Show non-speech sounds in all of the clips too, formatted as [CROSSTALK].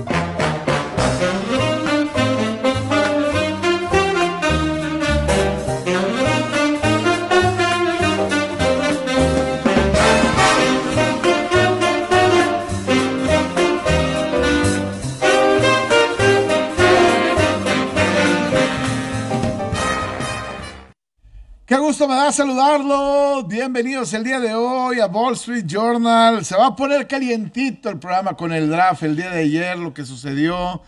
Qué gusto da saludarlo. Bienvenidos el día de hoy a Wall Street Journal. Se va a poner calientito el programa con el draft el día de ayer, lo que sucedió.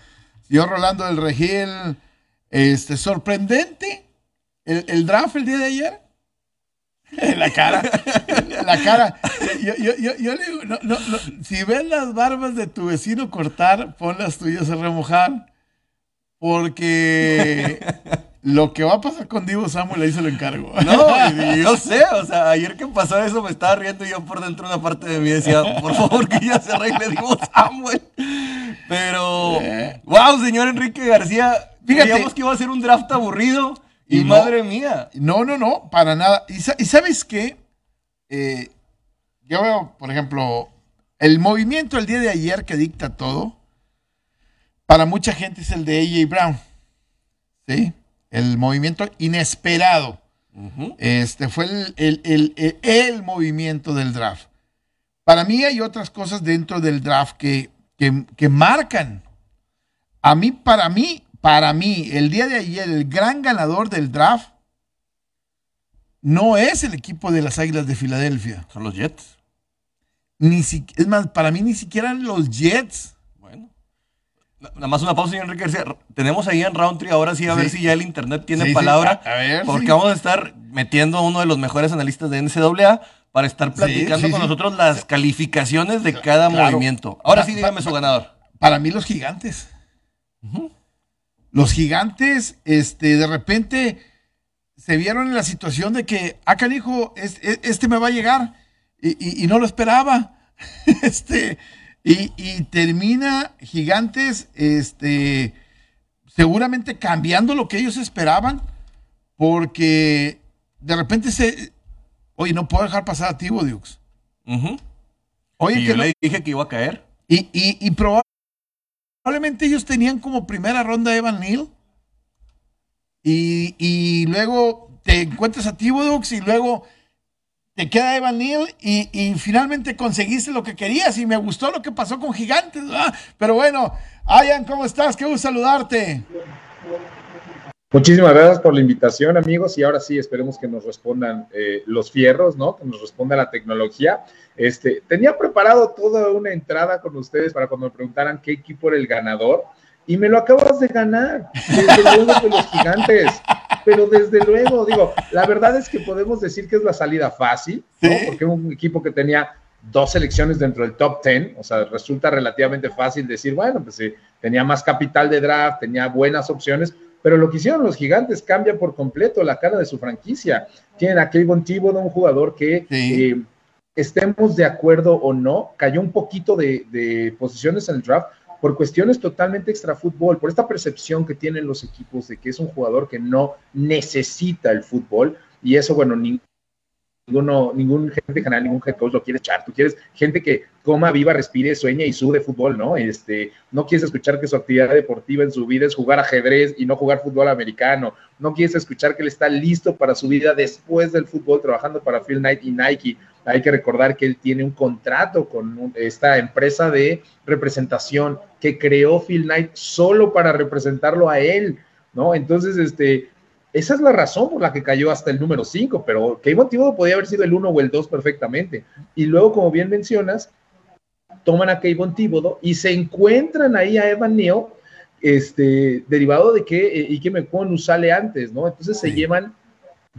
Yo Rolando del Regil, este, sorprendente el, draft el día de ayer. [LAUGHS] la cara, la cara. Yo, yo, yo, yo le digo, no, no, si ves las barbas de tu vecino cortar, pon las tuyas a remojar. Porque [LAUGHS] lo que va a pasar con Divo Samuel, ahí se lo encargo. [LAUGHS] No, yo [LAUGHS] sé, o sea, ayer que pasó eso me estaba riendo y yo por dentro una parte de mí decía, por favor que ya se arregle Divo Samuel. Pero, wow, señor Enrique García, Fíjate, que iba a ser un draft aburrido y, madre mía. No, no, no, para nada. Y, sabes qué, eh, yo veo, por ejemplo, el movimiento el día de ayer que dicta todo, para mucha gente es el de AJ Brown. ¿Sí? El movimiento inesperado. Este fue el, movimiento del draft. Para mí hay otras cosas dentro del draft que, que, marcan. A mí, para mí, para mí, el día de ayer, el gran ganador del draft no es el equipo de las Águilas de Filadelfia. Son los Jets. Ni es más, para mí ni siquiera los Jets. Nada más una pausa, señor Enrique Tenemos ahí en Roundtree, ahora sí, a ver si ya el internet tiene palabra. A, ver, porque vamos a estar metiendo a uno de los mejores analistas de NCAA para estar platicando con nosotros las calificaciones de cada movimiento. Ahora sí, dígame su ganador. Para mí, los gigantes. Los gigantes, este, de repente se vieron en la situación de que, ah, canijo, este, este me va a llegar. Y, y no lo esperaba. [LAUGHS] este y, termina Gigantes, este, seguramente cambiando lo que ellos esperaban, porque de repente se, oye, no puedo dejar pasar a Tibo Dukes. Oye, que yo le dije que iba a caer. Y, y, probablemente ellos tenían como primera ronda Evan Neal. Y, y luego te encuentras a Tibo Dukes y luego te queda Evan Neal y, finalmente conseguiste lo que querías y me gustó lo que pasó con Gigantes. Pero bueno, Ayan, ¿cómo estás? Qué gusto saludarte. Muchísimas gracias por la invitación, amigos. Y ahora sí, esperemos que nos respondan eh, los fierros, ¿no? Que nos responda la tecnología. Este, tenía preparado toda una entrada con ustedes para cuando me preguntaran qué equipo era el ganador. Y me lo acabas de ganar. Desde luego de los gigantes pero desde luego, digo, la verdad es que podemos decir que es la salida fácil, ¿no? Porque un equipo que tenía dos selecciones dentro del top 10, o sea, resulta relativamente fácil decir, bueno, pues sí, tenía más capital de draft, tenía buenas opciones, pero lo que hicieron los gigantes cambia por completo la cara de su franquicia. Tienen a Kevin Thibodeau, un jugador que, eh, estemos de acuerdo o no, cayó un poquito de, de posiciones en el draft, por cuestiones totalmente extra fútbol, por esta percepción que tienen los equipos de que es un jugador que no necesita el fútbol, y eso, bueno, ninguno, ningún gente general, ningún head coach lo quiere echar. Tú quieres gente que coma, viva, respire, sueña y sude fútbol, ¿no? Este, no quieres escuchar que su actividad deportiva en su vida es jugar ajedrez y no jugar fútbol americano. No quieres escuchar que él está listo para su vida después del fútbol trabajando para Phil Knight y Nike hay que recordar que él tiene un contrato con esta empresa de representación que creó Phil Knight solo para representarlo a él, ¿no? Entonces, este, esa es la razón por la que cayó hasta el número 5, pero qué motivo podía haber sido el 1 o el 2 perfectamente. Y luego, como bien mencionas, toman a Kayvon Thibodeau y se encuentran ahí a Evan Neal, este, derivado de que eh, Ike Mekwonu sale antes, ¿no? Entonces se llevan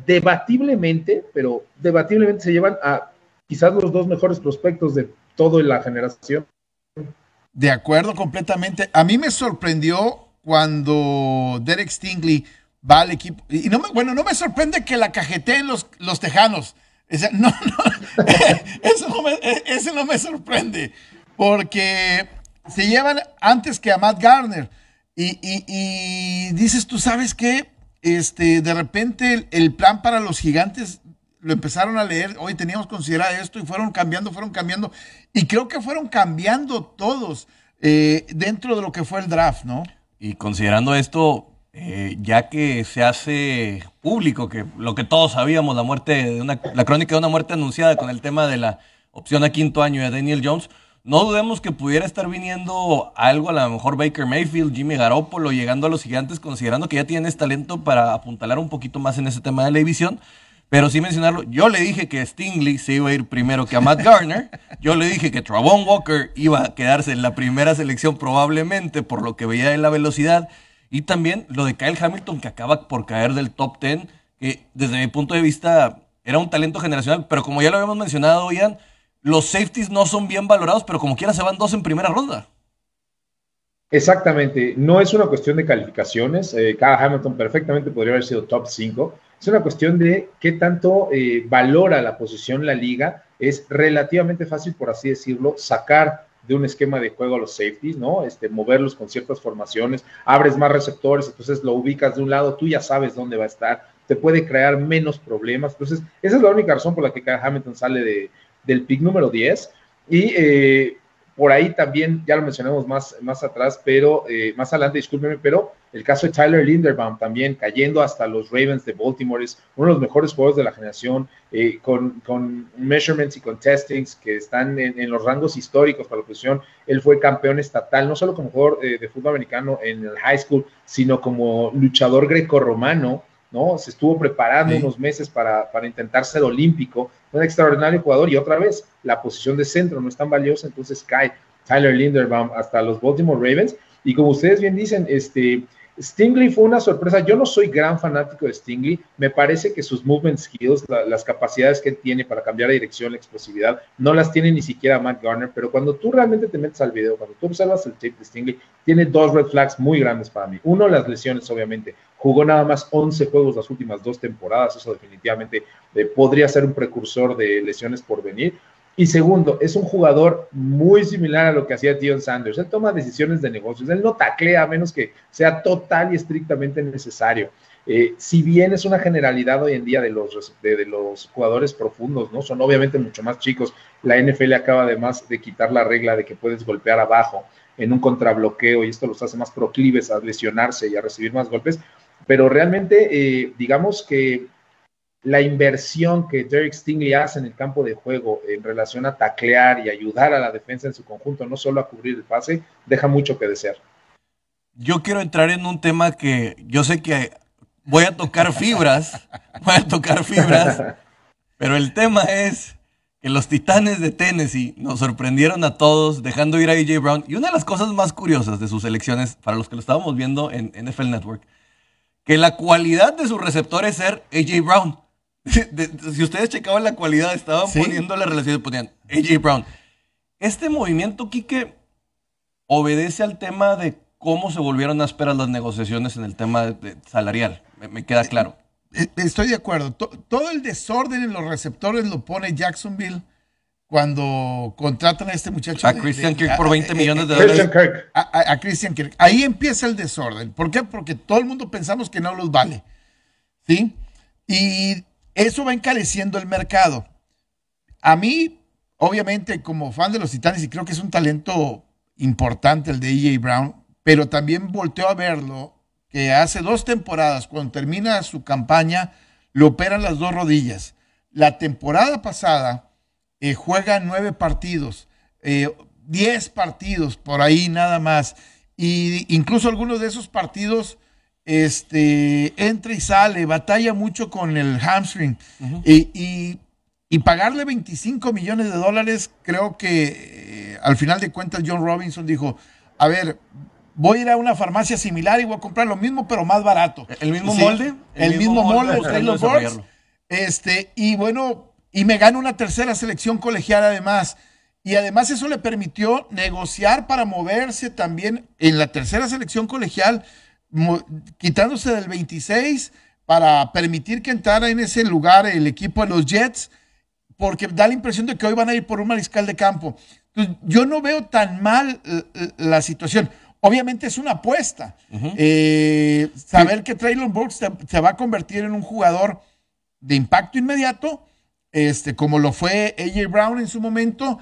debatiblemente, pero debatiblemente se llevan a quizás los dos mejores prospectos de toda la generación. De acuerdo, completamente. A mí me sorprendió cuando Derek Stingley va al equipo. Y no me, bueno, no me sorprende que la cajeteen los, los tejanos. no, no, [LAUGHS] eso no, me, eso no me sorprende. Porque se llevan antes que a Matt Garner. Y, y, dices, tú sabes qué, este, de repente el, plan para los gigantes lo empezaron a leer, hoy teníamos que considerar esto y fueron cambiando, fueron cambiando. Y creo que fueron cambiando todos. eh, dentro de lo que fue el draft, ¿no? Y considerando esto, eh, ya que se hace público que lo que todos sabíamos, la muerte de una, la crónica de una muerte anunciada con el tema de la opción a quinto año de Daniel Jones, no dudemos que pudiera estar viniendo algo a lo mejor Baker Mayfield, Jimmy Garoppolo, llegando a los gigantes, considerando que ya tienes talento para apuntalar un poquito más en ese tema de la división. Pero sí mencionarlo, yo le dije que Stingley se iba a ir primero que a Matt Garner. Yo le dije que Travon Walker iba a quedarse en la primera selección probablemente por lo que veía de la velocidad. Y también lo de Kyle Hamilton que acaba por caer del top 10, que desde mi punto de vista era un talento generacional. Pero como ya lo habíamos mencionado, Ian, los safeties no son bien valorados, pero como quiera se van dos en primera ronda. Exactamente, no es una cuestión de calificaciones. Eh, Hamilton perfectamente podría haber sido top 5. Es una cuestión de qué tanto eh, valora la posición la liga. Es relativamente fácil, por así decirlo, sacar de un esquema de juego a los safeties, ¿no? Este, moverlos con ciertas formaciones, abres más receptores, entonces lo ubicas de un lado, tú ya sabes dónde va a estar, te puede crear menos problemas. Entonces, esa es la única razón por la que Hamilton sale de, del pick número 10. Y eh, por ahí también, ya lo mencionamos más, más atrás, pero eh, más adelante, discúlpeme, pero el caso de Tyler Linderbaum también cayendo hasta los Ravens de Baltimore es uno de los mejores jugadores de la generación, eh, con, con, measurements y con testings que están en, los rangos históricos para la posición. Él fue campeón estatal, no solo como jugador de fútbol americano en el high school, sino como luchador grecorromano ¿no? Se estuvo preparando unos meses para, intentar ser olímpico, un extraordinario jugador y otra vez la posición de centro no es tan valiosa, entonces cae Tyler Linderbaum hasta los Baltimore Ravens. Y como ustedes bien dicen, este, Stingley fue una sorpresa. Yo no soy gran fanático de Stingley. Me parece que sus movement skills, las capacidades que tiene para cambiar de dirección, la explosividad, no las tiene ni siquiera Matt Garner. Pero cuando tú realmente te metes al video, cuando tú observas el tape de Stingley, tiene dos red flags muy grandes para mí. Uno, las lesiones, obviamente. Jugó nada más 11 juegos las últimas dos temporadas. Eso definitivamente eh, podría ser un precursor de lesiones por venir. Y segundo, es un jugador muy similar a lo que hacía Dion Sanders. Él toma decisiones de negocios, él no taclea a menos que sea total y estrictamente necesario. Eh, si bien es una generalidad hoy en día de los, de, los jugadores profundos, ¿no? Son obviamente mucho más chicos. La NFL acaba además de quitar la regla de que puedes golpear abajo en un contrabloqueo y esto los hace más proclives a lesionarse y a recibir más golpes. Pero realmente, eh, digamos que la inversión que Derek Stingley hace en el campo de juego en relación a taclear y ayudar a la defensa en su conjunto, no solo a cubrir el pase, deja mucho que desear. Yo quiero entrar en un tema que yo sé que voy a tocar fibras, [LAUGHS] voy a tocar fibras, pero el tema es que los Titanes de Tennessee nos sorprendieron a todos dejando ir a AJ Brown. Y una de las cosas más curiosas de sus elecciones, para los que lo estábamos viendo en NFL Network, que la cualidad de su receptor es ser AJ Brown si ustedes checaban la cualidad, estaban poniendo la relación, ponían AJ Brown. Este movimiento, Quique, obedece al tema de cómo se volvieron a esperar las negociaciones en el tema salarial. Me, queda claro. Eh, estoy de acuerdo. todo el desorden en los receptores lo pone Jacksonville cuando contratan a este muchacho. A Christian Kirk por 20 millones de dólares. A, a, Christian Kirk. Ahí empieza el desorden. ¿Por qué? Porque todo el mundo pensamos que no los vale. ¿Sí? Y eso va encareciendo el mercado. A mí, obviamente, como fan de los Titanes, y creo que es un talento importante el de EJ Brown, pero también volteo a verlo que hace dos temporadas, cuando termina su campaña, le operan las dos rodillas. La temporada pasada eh, juega nueve partidos, eh, diez partidos por ahí nada más. Y incluso algunos de esos partidos este, entra y sale, batalla mucho con el hamstring. y, pagarle 25 millones de dólares, creo que eh, al final de cuentas John Robinson dijo, a ver, voy a ir a una farmacia similar y voy a comprar lo mismo, pero más barato. ¿El mismo molde? El, mismo, molde, Taylor Este, y bueno, y me gana una tercera selección colegial además. Y además eso le permitió negociar para moverse también en la tercera selección colegial quitándose del 26 para permitir que entrara en ese lugar el equipo de los Jets, porque da la impresión de que hoy van a ir por un mariscal de campo. yo no veo tan mal eh, eh, la situación. Obviamente es una apuesta. Eh, saber que Traylon Burks se, va a convertir en un jugador de impacto inmediato, este, como lo fue AJ Brown en su momento,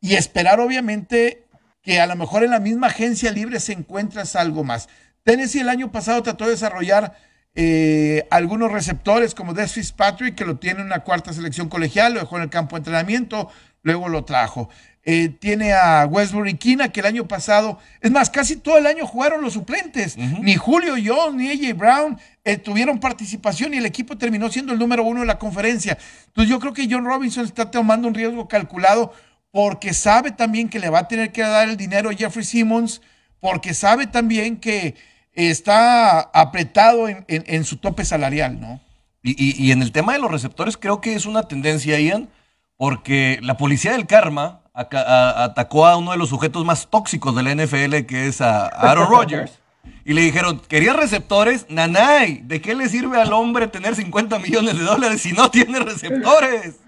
y esperar obviamente que a lo mejor en la misma agencia libre se encuentras algo más. Tennessee el año pasado trató de desarrollar eh, algunos receptores como Des Fitzpatrick, que lo tiene en una cuarta selección colegial, lo dejó en el campo de entrenamiento, luego lo trajo. Eh, tiene a Westbury Kina, que el año pasado, es más, casi todo el año jugaron los suplentes. Ni Julio Jones ni AJ Brown eh, tuvieron participación y el equipo terminó siendo el número uno de la conferencia. Entonces yo creo que John Robinson está tomando un riesgo calculado porque sabe también que le va a tener que dar el dinero a Jeffrey Simmons, porque sabe también que está apretado en, su tope salarial, ¿no? Y, y, en el tema de los receptores creo que es una tendencia, Ian, porque la policía del karma atacó a uno de los sujetos más tóxicos de la NFL, que es a Aaron [LAUGHS] Rodgers. Y le dijeron, ¿quería receptores? Nanay, ¿de qué le sirve al hombre tener 50 millones de dólares si no tiene receptores?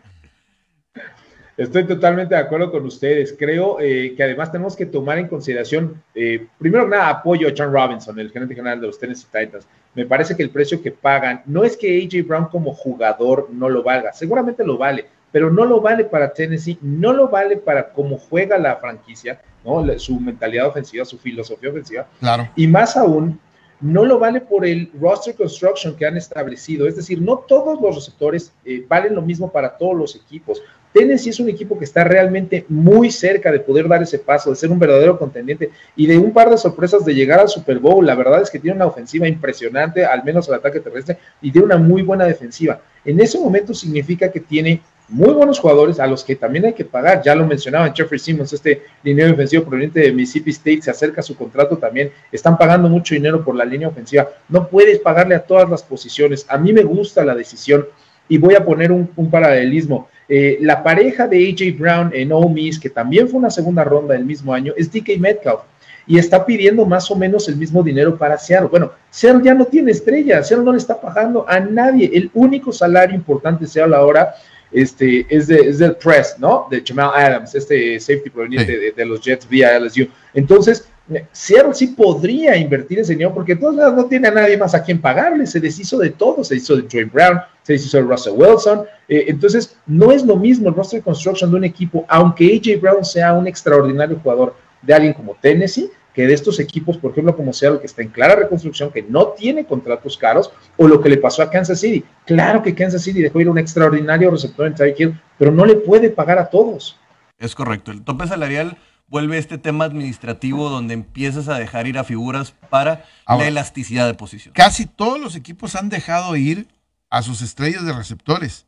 Estoy totalmente de acuerdo con ustedes. Creo eh, que además tenemos que tomar en consideración, eh, primero que nada, apoyo a John Robinson, el gerente general de los Tennessee Titans. Me parece que el precio que pagan, no es que AJ Brown como jugador no lo valga, seguramente lo vale, pero no lo vale para Tennessee, no lo vale para cómo juega la franquicia, ¿no? su mentalidad ofensiva, su filosofía ofensiva. Claro. Y más aún, no lo vale por el roster construction que han establecido. Es decir, no todos los receptores eh, valen lo mismo para todos los equipos. Tennessee es un equipo que está realmente muy cerca de poder dar ese paso, de ser un verdadero contendiente y de un par de sorpresas de llegar al Super Bowl. La verdad es que tiene una ofensiva impresionante, al menos al ataque terrestre, y de una muy buena defensiva. En ese momento significa que tiene muy buenos jugadores a los que también hay que pagar. Ya lo mencionaban, Jeffrey Simmons, este dinero defensivo proveniente de Mississippi State, se acerca a su contrato también. Están pagando mucho dinero por la línea ofensiva. No puedes pagarle a todas las posiciones. A mí me gusta la decisión y voy a poner un, paralelismo. Eh, la pareja de AJ Brown en Ole Miss, que también fue una segunda ronda del mismo año, es DK Metcalf y está pidiendo más o menos el mismo dinero para Seattle. Bueno, Seattle ya no tiene estrella, Seattle no le está pagando a nadie. El único salario importante Seattle ahora este, es, de, es del press, ¿no? De Jamal Adams, este safety proveniente de, los Jets vía LSU. Entonces, Seattle sí podría invertir ese dinero porque entonces no tiene a nadie más a quien pagarle, se deshizo de todo, se hizo de Dwayne Brown, se deshizo de Russell Wilson, eh, entonces no es lo mismo el roster construction de un equipo, aunque AJ Brown sea un extraordinario jugador de alguien como Tennessee, que de estos equipos, por ejemplo, como Seattle, que está en clara reconstrucción, que no tiene contratos caros, o lo que le pasó a Kansas City. Claro que Kansas City dejó ir un extraordinario receptor en Tyreek Hill, pero no le puede pagar a todos. Es correcto. El tope salarial vuelve este tema administrativo donde empiezas a dejar ir a figuras para la elasticidad de posición. Casi todos los equipos han dejado ir a sus estrellas de receptores.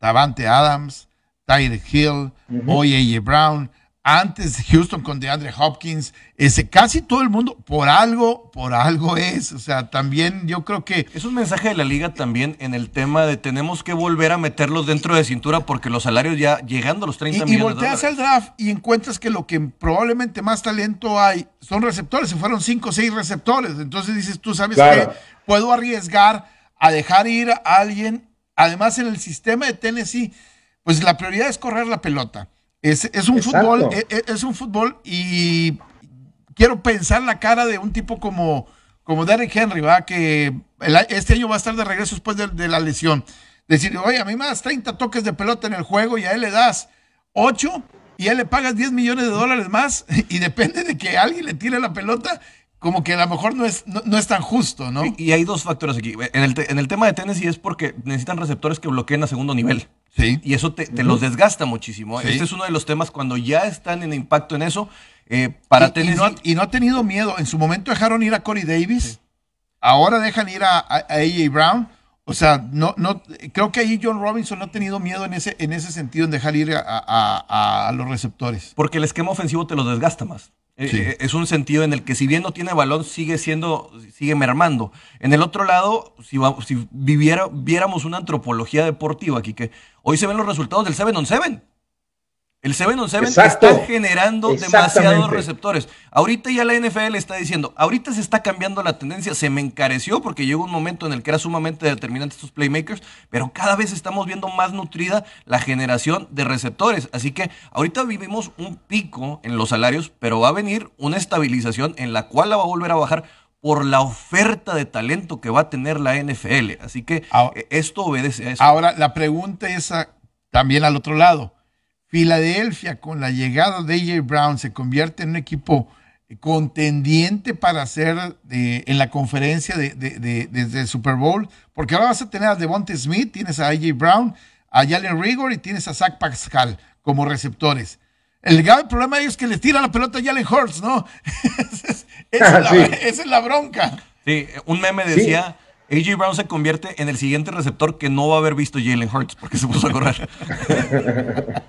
Davante Adams, Tyreek Hill, uh Brown, antes Houston con DeAndre Hopkins, ese, casi todo el mundo, por algo, por algo es. O sea, también yo creo que. Es un mensaje de la liga también en el tema de tenemos que volver a meterlos dentro de cintura porque los salarios ya llegando a los 30 y, millones. Y volteas al draft y encuentras que lo que probablemente más talento hay son receptores. Se fueron 5 o 6 receptores. Entonces dices, tú sabes que puedo arriesgar a dejar ir a alguien. Además, en el sistema de Tennessee, pues la prioridad es correr la pelota. Es, un fútbol, e, e, es, un fútbol y quiero pensar la cara de un tipo como, como Derrick Henry, ¿va? que este año va a estar de regreso después de, la lesión. Decir, oye, a mí me das 30 toques de pelota en el juego y a él le das 8 y a él le pagas 10 millones de dólares más [LAUGHS] y depende de que alguien le tire la pelota, como que a lo mejor no es, no, es tan justo, ¿no? Y, hay dos factores aquí. En el, en el tema de Tennessee es porque necesitan receptores que bloqueen a segundo nivel. Sí. Y eso te, los desgasta muchísimo. Este es uno de los temas cuando ya están en impacto en eso. Eh, para y, y, no, ha tenido miedo. En su momento dejaron ir a Corey Davis. Ahora dejan ir a, AJ Brown. O sea, no, no, creo que ahí John Robinson no ha tenido miedo en ese, en ese sentido en dejar ir a, a los receptores. Porque el esquema ofensivo te los desgasta más. Eh, eh, es un sentido en el que si bien no tiene balón, sigue siendo, sigue mermando. En el otro lado, si, si viviera, viéramos una antropología deportiva aquí, que hoy se ven los resultados del 7 on 7. El 7 on 7 está generando demasiados receptores. Ahorita ya la NFL está diciendo, ahorita se está cambiando la tendencia, se me encareció porque llegó un momento en el que era sumamente determinante estos playmakers, pero cada vez estamos viendo más nutrida la generación de receptores. Así que ahorita vivimos un pico en los salarios, pero va a venir una estabilización en la cual la va a volver a bajar por la oferta de talento que va a tener la NFL. Así que eh, esto obedece a eso. Ahora, la pregunta es también al otro lado Filadelfia con la llegada de AJ Brown se convierte en un equipo contendiente para hacer en la conferencia de, de, Super Bowl, porque ahora vas a tener a Devonta Smith, tienes a AJ Brown, a Jalen Rigor y tienes a Zach Pascal como receptores. El grave problema de ellos es que les tira la pelota a Jalen Hurts, ¿no? [LAUGHS] [LAUGHS] esa, es la, bronca. Sí, un meme decía, AJ Brown se convierte en el siguiente receptor que no va a haber visto Jalen Hurts porque se puso a correr. [LAUGHS]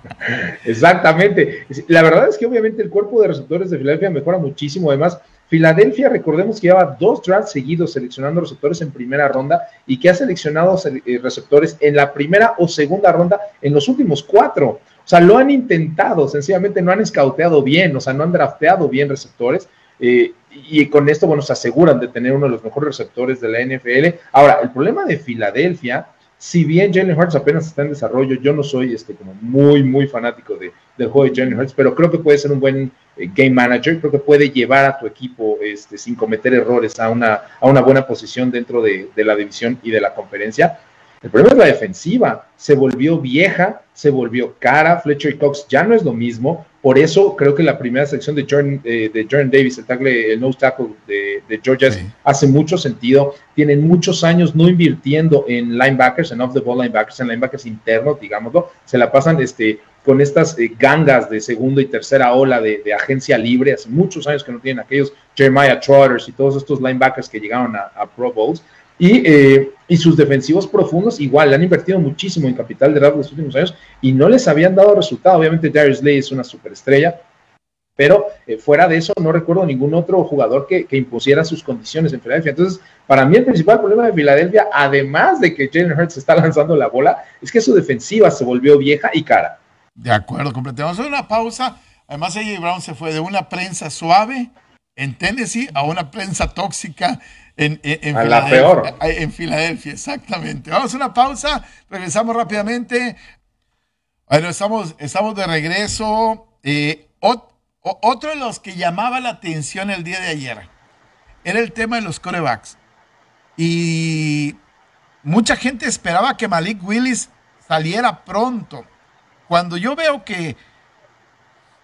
Exactamente. La verdad es que obviamente el cuerpo de receptores de Filadelfia mejora muchísimo. Además, Filadelfia, recordemos que lleva dos drafts seguidos seleccionando receptores en primera ronda y que ha seleccionado eh, receptores en la primera o segunda ronda en los últimos cuatro. O sea, lo han intentado, sencillamente no han escauteado bien, o sea, no han drafteado bien receptores. Eh, y con esto, bueno, se aseguran de tener uno de los mejores receptores de la NFL. Ahora, el problema de Filadelfia, si bien Jalen Hurts apenas está en desarrollo, yo no soy este como muy, muy fanático de, del juego de Jalen Hurts, pero creo que puede ser un buen eh, game manager, creo que puede llevar a tu equipo este, sin cometer errores a una, a una buena posición dentro de, de la división y de la conferencia. El problema es la defensiva. Se volvió vieja, se volvió cara. Fletcher y Cox ya no es lo mismo. Por eso creo que la primera sección de Jordan, eh, de Jordan Davis, el tackle, el nose tackle de, de Georgia, hace mucho sentido. Tienen muchos años no invirtiendo en linebackers, en off the ball linebackers, en linebackers internos, digámoslo. Se la pasan este, con estas eh, gangas de segunda y tercera ola de, agencia libre. Hace muchos años que no tienen aquellos Jeremiah Trotters y todos estos linebackers que llegaron a, a Pro Bowls. Y, eh, y, sus defensivos profundos igual, le han invertido muchísimo en capital de draft los últimos años y no les habían dado resultado. Obviamente Darius Lay es una superestrella, pero eh, fuera de eso no recuerdo ningún otro jugador que, que, impusiera sus condiciones en Filadelfia. Entonces, para mí el principal problema de Filadelfia, además de que Jalen Hurts está [LAUGHS] lanzando la bola, es que su defensiva se volvió vieja y cara. De acuerdo, hacer una pausa. Además, AJ Brown se fue de una prensa suave en Tennessee a una prensa tóxica en, en, a la peor. En Filadelfia, exactamente. Vamos a una pausa, regresamos rápidamente. Bueno, estamos, estamos de regreso. Eh, otro de los que llamaba la atención el día de ayer era el tema de los corebacks. Y mucha gente esperaba que Malik Willis saliera pronto. Cuando yo veo que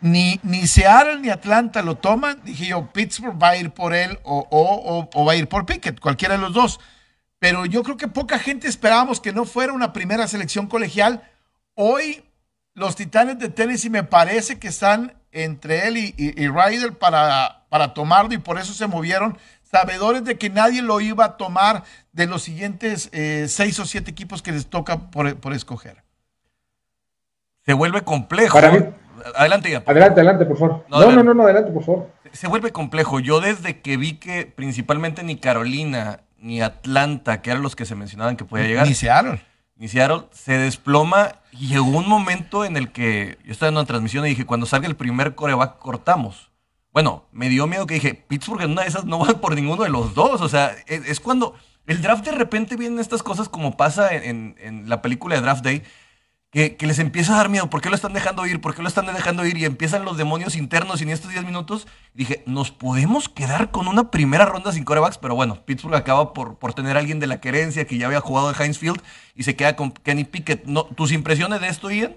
ni, ni Seattle ni Atlanta lo toman, dije yo, Pittsburgh va a ir por él o, va a ir por Pickett, cualquiera de los dos. Pero yo creo que poca gente esperábamos que no fuera una primera selección colegial. Hoy los Titanes de Tennessee me parece que están entre él y, Ryder para, para tomarlo y por eso se movieron, sabedores de que nadie lo iba a tomar de los siguientes eh, seis o siete equipos que les toca por, por escoger. Se vuelve complejo. Adelante ya. Adelante, adelante, por favor. No, no, no, no, adelante, por favor. Se vuelve complejo. Yo desde que vi que principalmente ni Carolina ni Atlanta, que eran los que se mencionaban que podía llegar. Ni Seattle. Ni Seattle, se desploma y llegó un momento en el que yo estaba en una transmisión y dije, cuando salga el primer coreback, cortamos. Bueno, me dio miedo que dije, Pittsburgh en una de esas no va por ninguno de los dos. O sea, es, cuando el draft de repente vienen estas cosas como pasa en, en la película de Draft Day, que, les empieza a dar miedo. ¿Por qué lo están dejando ir? ¿Por qué lo están dejando ir? Y empiezan los demonios internos y en estos 10 minutos dije, nos podemos quedar con una primera ronda sin corebacks, pero bueno, Pittsburgh acaba por, por tener a alguien de la querencia que ya había jugado en Heinz Field y se queda con Kenny Pickett. ¿No, ¿Tus impresiones de esto, Ian?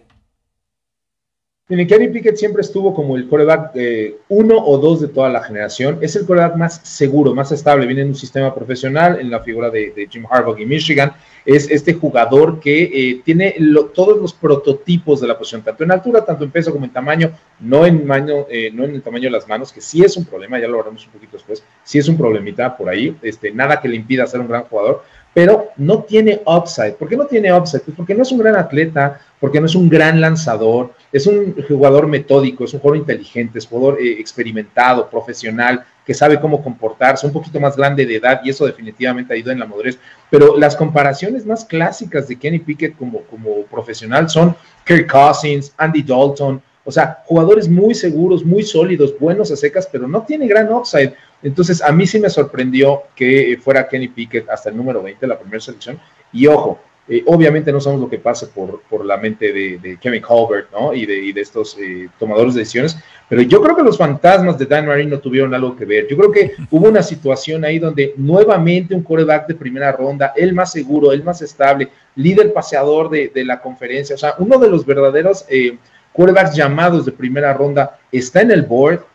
Kenny Pickett siempre estuvo como el coreback eh, uno o dos de toda la generación. Es el coreback más seguro, más estable. Viene en un sistema profesional, en la figura de, Jim Harbaugh y Michigan. Es este jugador que eh, tiene todos los prototipos de la posición, tanto en altura, tanto en peso como en tamaño, no en, eh, no en el tamaño de las manos, que sí es un problema, ya lo veremos un poquito después, sí es un problemita por ahí. Este, nada que le impida ser un gran jugador, pero no tiene upside. ¿Por qué no tiene upside? Pues porque no es un gran atleta, porque no es un gran lanzador, es un jugador metódico, es un jugador inteligente, es un jugador eh, experimentado, profesional, que sabe cómo comportarse, un poquito más grande de edad y eso definitivamente ayuda en la madurez. Pero las comparaciones más clásicas de Kenny Pickett como, como profesional son Kirk Cousins, Andy Dalton, o sea, jugadores muy seguros, muy sólidos, buenos a secas, pero no tiene gran upside. Entonces, a mí sí me sorprendió que fuera Kenny Pickett hasta el número 20, la primera selección. Y ojo, eh, obviamente no sabemos lo que pase por, por la mente de, Kevin Colbert ¿no? y, de, de estos eh, tomadores de decisiones, pero yo creo que los fantasmas de Dan Marino tuvieron algo que ver. Yo creo que [LAUGHS] hubo una situación ahí donde nuevamente un coreback de primera ronda, el más seguro, el más estable, líder paseador de, la conferencia, o sea, uno de los verdaderos... Eh, quarterbacks llamados de primera ronda, está en el board,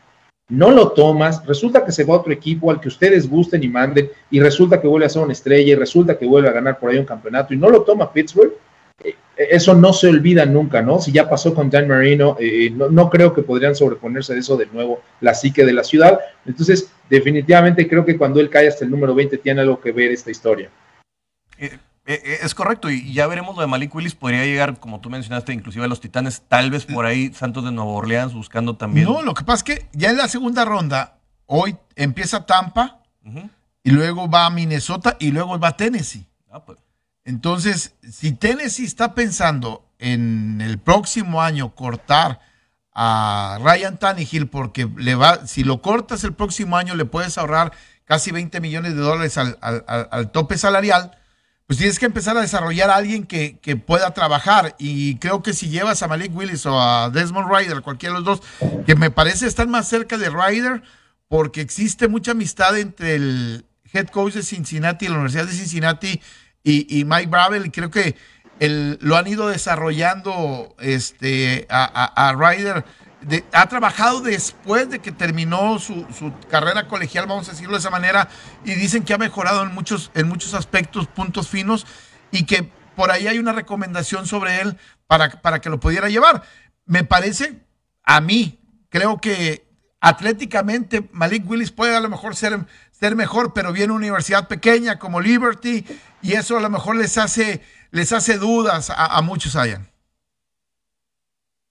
no lo tomas, resulta que se va a otro equipo al que ustedes gusten y manden, y resulta que vuelve a ser una estrella, y resulta que vuelve a ganar por ahí un campeonato, y no lo toma Pittsburgh, eh, eso no se olvida nunca, ¿no? Si ya pasó con Dan Marino, eh, no, creo que podrían sobreponerse de eso de nuevo, la psique de la ciudad. Entonces, definitivamente creo que cuando él cae hasta el número 20 tiene algo que ver esta historia. Eh, es correcto, y ya veremos lo de Malik Willis, podría llegar, como tú mencionaste, inclusive a los Titanes, tal vez por ahí Santos de Nueva Orleans buscando también. No, lo que pasa es que ya en la segunda ronda, hoy empieza Tampa, y luego va a Minnesota, y luego va a Tennessee. Ah, pues. Entonces, si Tennessee está pensando en el próximo año cortar a Ryan Tannehill, porque le va, si lo cortas el próximo año, le puedes ahorrar casi 20 millones de dólares al, tope salarial, pues tienes que empezar a desarrollar a alguien que, pueda trabajar. Y creo que si llevas a Malik Willis o a Desmond Ryder, cualquiera de los dos, que me parece estar más cerca de Ryder, porque existe mucha amistad entre el head coach de Cincinnati y la Universidad de Cincinnati y, Mike Bravel, creo que lo han ido desarrollando este, a, Ryder. Ha trabajado después de que terminó su, carrera colegial, vamos a decirlo de esa manera, y dicen que ha mejorado en muchos, en muchos aspectos, puntos finos, y que por ahí hay una recomendación sobre él para, para que lo pudiera llevar. Me parece, a mí, creo que atléticamente Malik Willis puede a lo mejor ser, ser mejor, pero viene una universidad pequeña como Liberty y eso a lo mejor les hace, les hace dudas a, muchos hayan.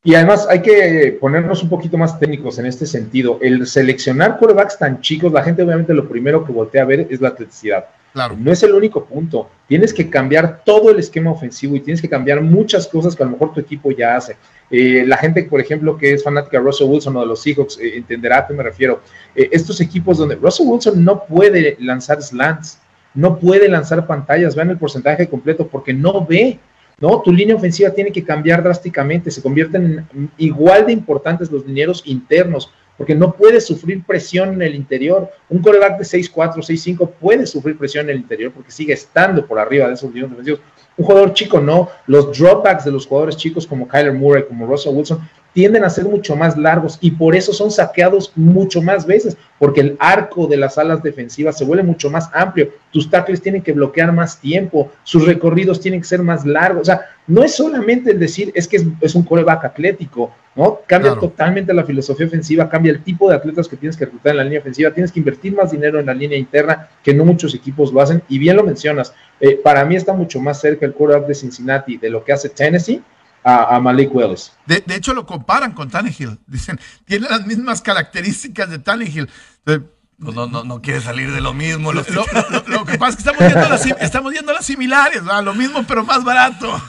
Y además hay que ponernos un poquito más técnicos en este sentido. El seleccionar corebacks tan chicos, la gente obviamente lo primero que voltea a ver es la atleticidad. Claro. No es el único punto. Tienes que cambiar todo el esquema ofensivo y tienes que cambiar muchas cosas que a lo mejor tu equipo ya hace. Eh, la gente, por ejemplo, que es fanática de Russell Wilson o de los Seahawks, eh, entenderá a qué me refiero. Eh, estos equipos donde Russell Wilson no puede lanzar slants, no puede lanzar pantallas, vean el porcentaje completo porque no ve. ¿No? Tu línea ofensiva tiene que cambiar drásticamente, se convierten en igual de importantes los linieros internos, porque no puede sufrir presión en el interior. Un coreback de 6'4, 6'5 puede sufrir presión en el interior porque sigue estando por arriba de esos linieros defensivos. Un jugador chico no. Los dropbacks de los jugadores chicos como Kyler Murray, como Russell Wilson, tienden a ser mucho más largos y por eso son saqueados mucho más veces, porque el arco de las alas defensivas se vuelve mucho más amplio, tus tackles tienen que bloquear más tiempo, sus recorridos tienen que ser más largos, o sea, no es solamente el decir es que es, un coreback atlético, ¿no? Cambia totalmente la filosofía ofensiva, cambia el tipo de atletas que tienes que reclutar en la línea ofensiva, tienes que invertir más dinero en la línea interna, que no muchos equipos lo hacen, y bien lo mencionas, eh, para mí está mucho más cerca el coreback de Cincinnati de lo que hace Tennessee, a, Malik Willis. De, hecho, lo comparan con Tannehill. Dicen, tiene las mismas características de Tannehill. Pues no, no, no, quiere salir de lo mismo. Lo, que pasa es que estamos viendo las, estamos viendo las similares, lo mismo pero más barato.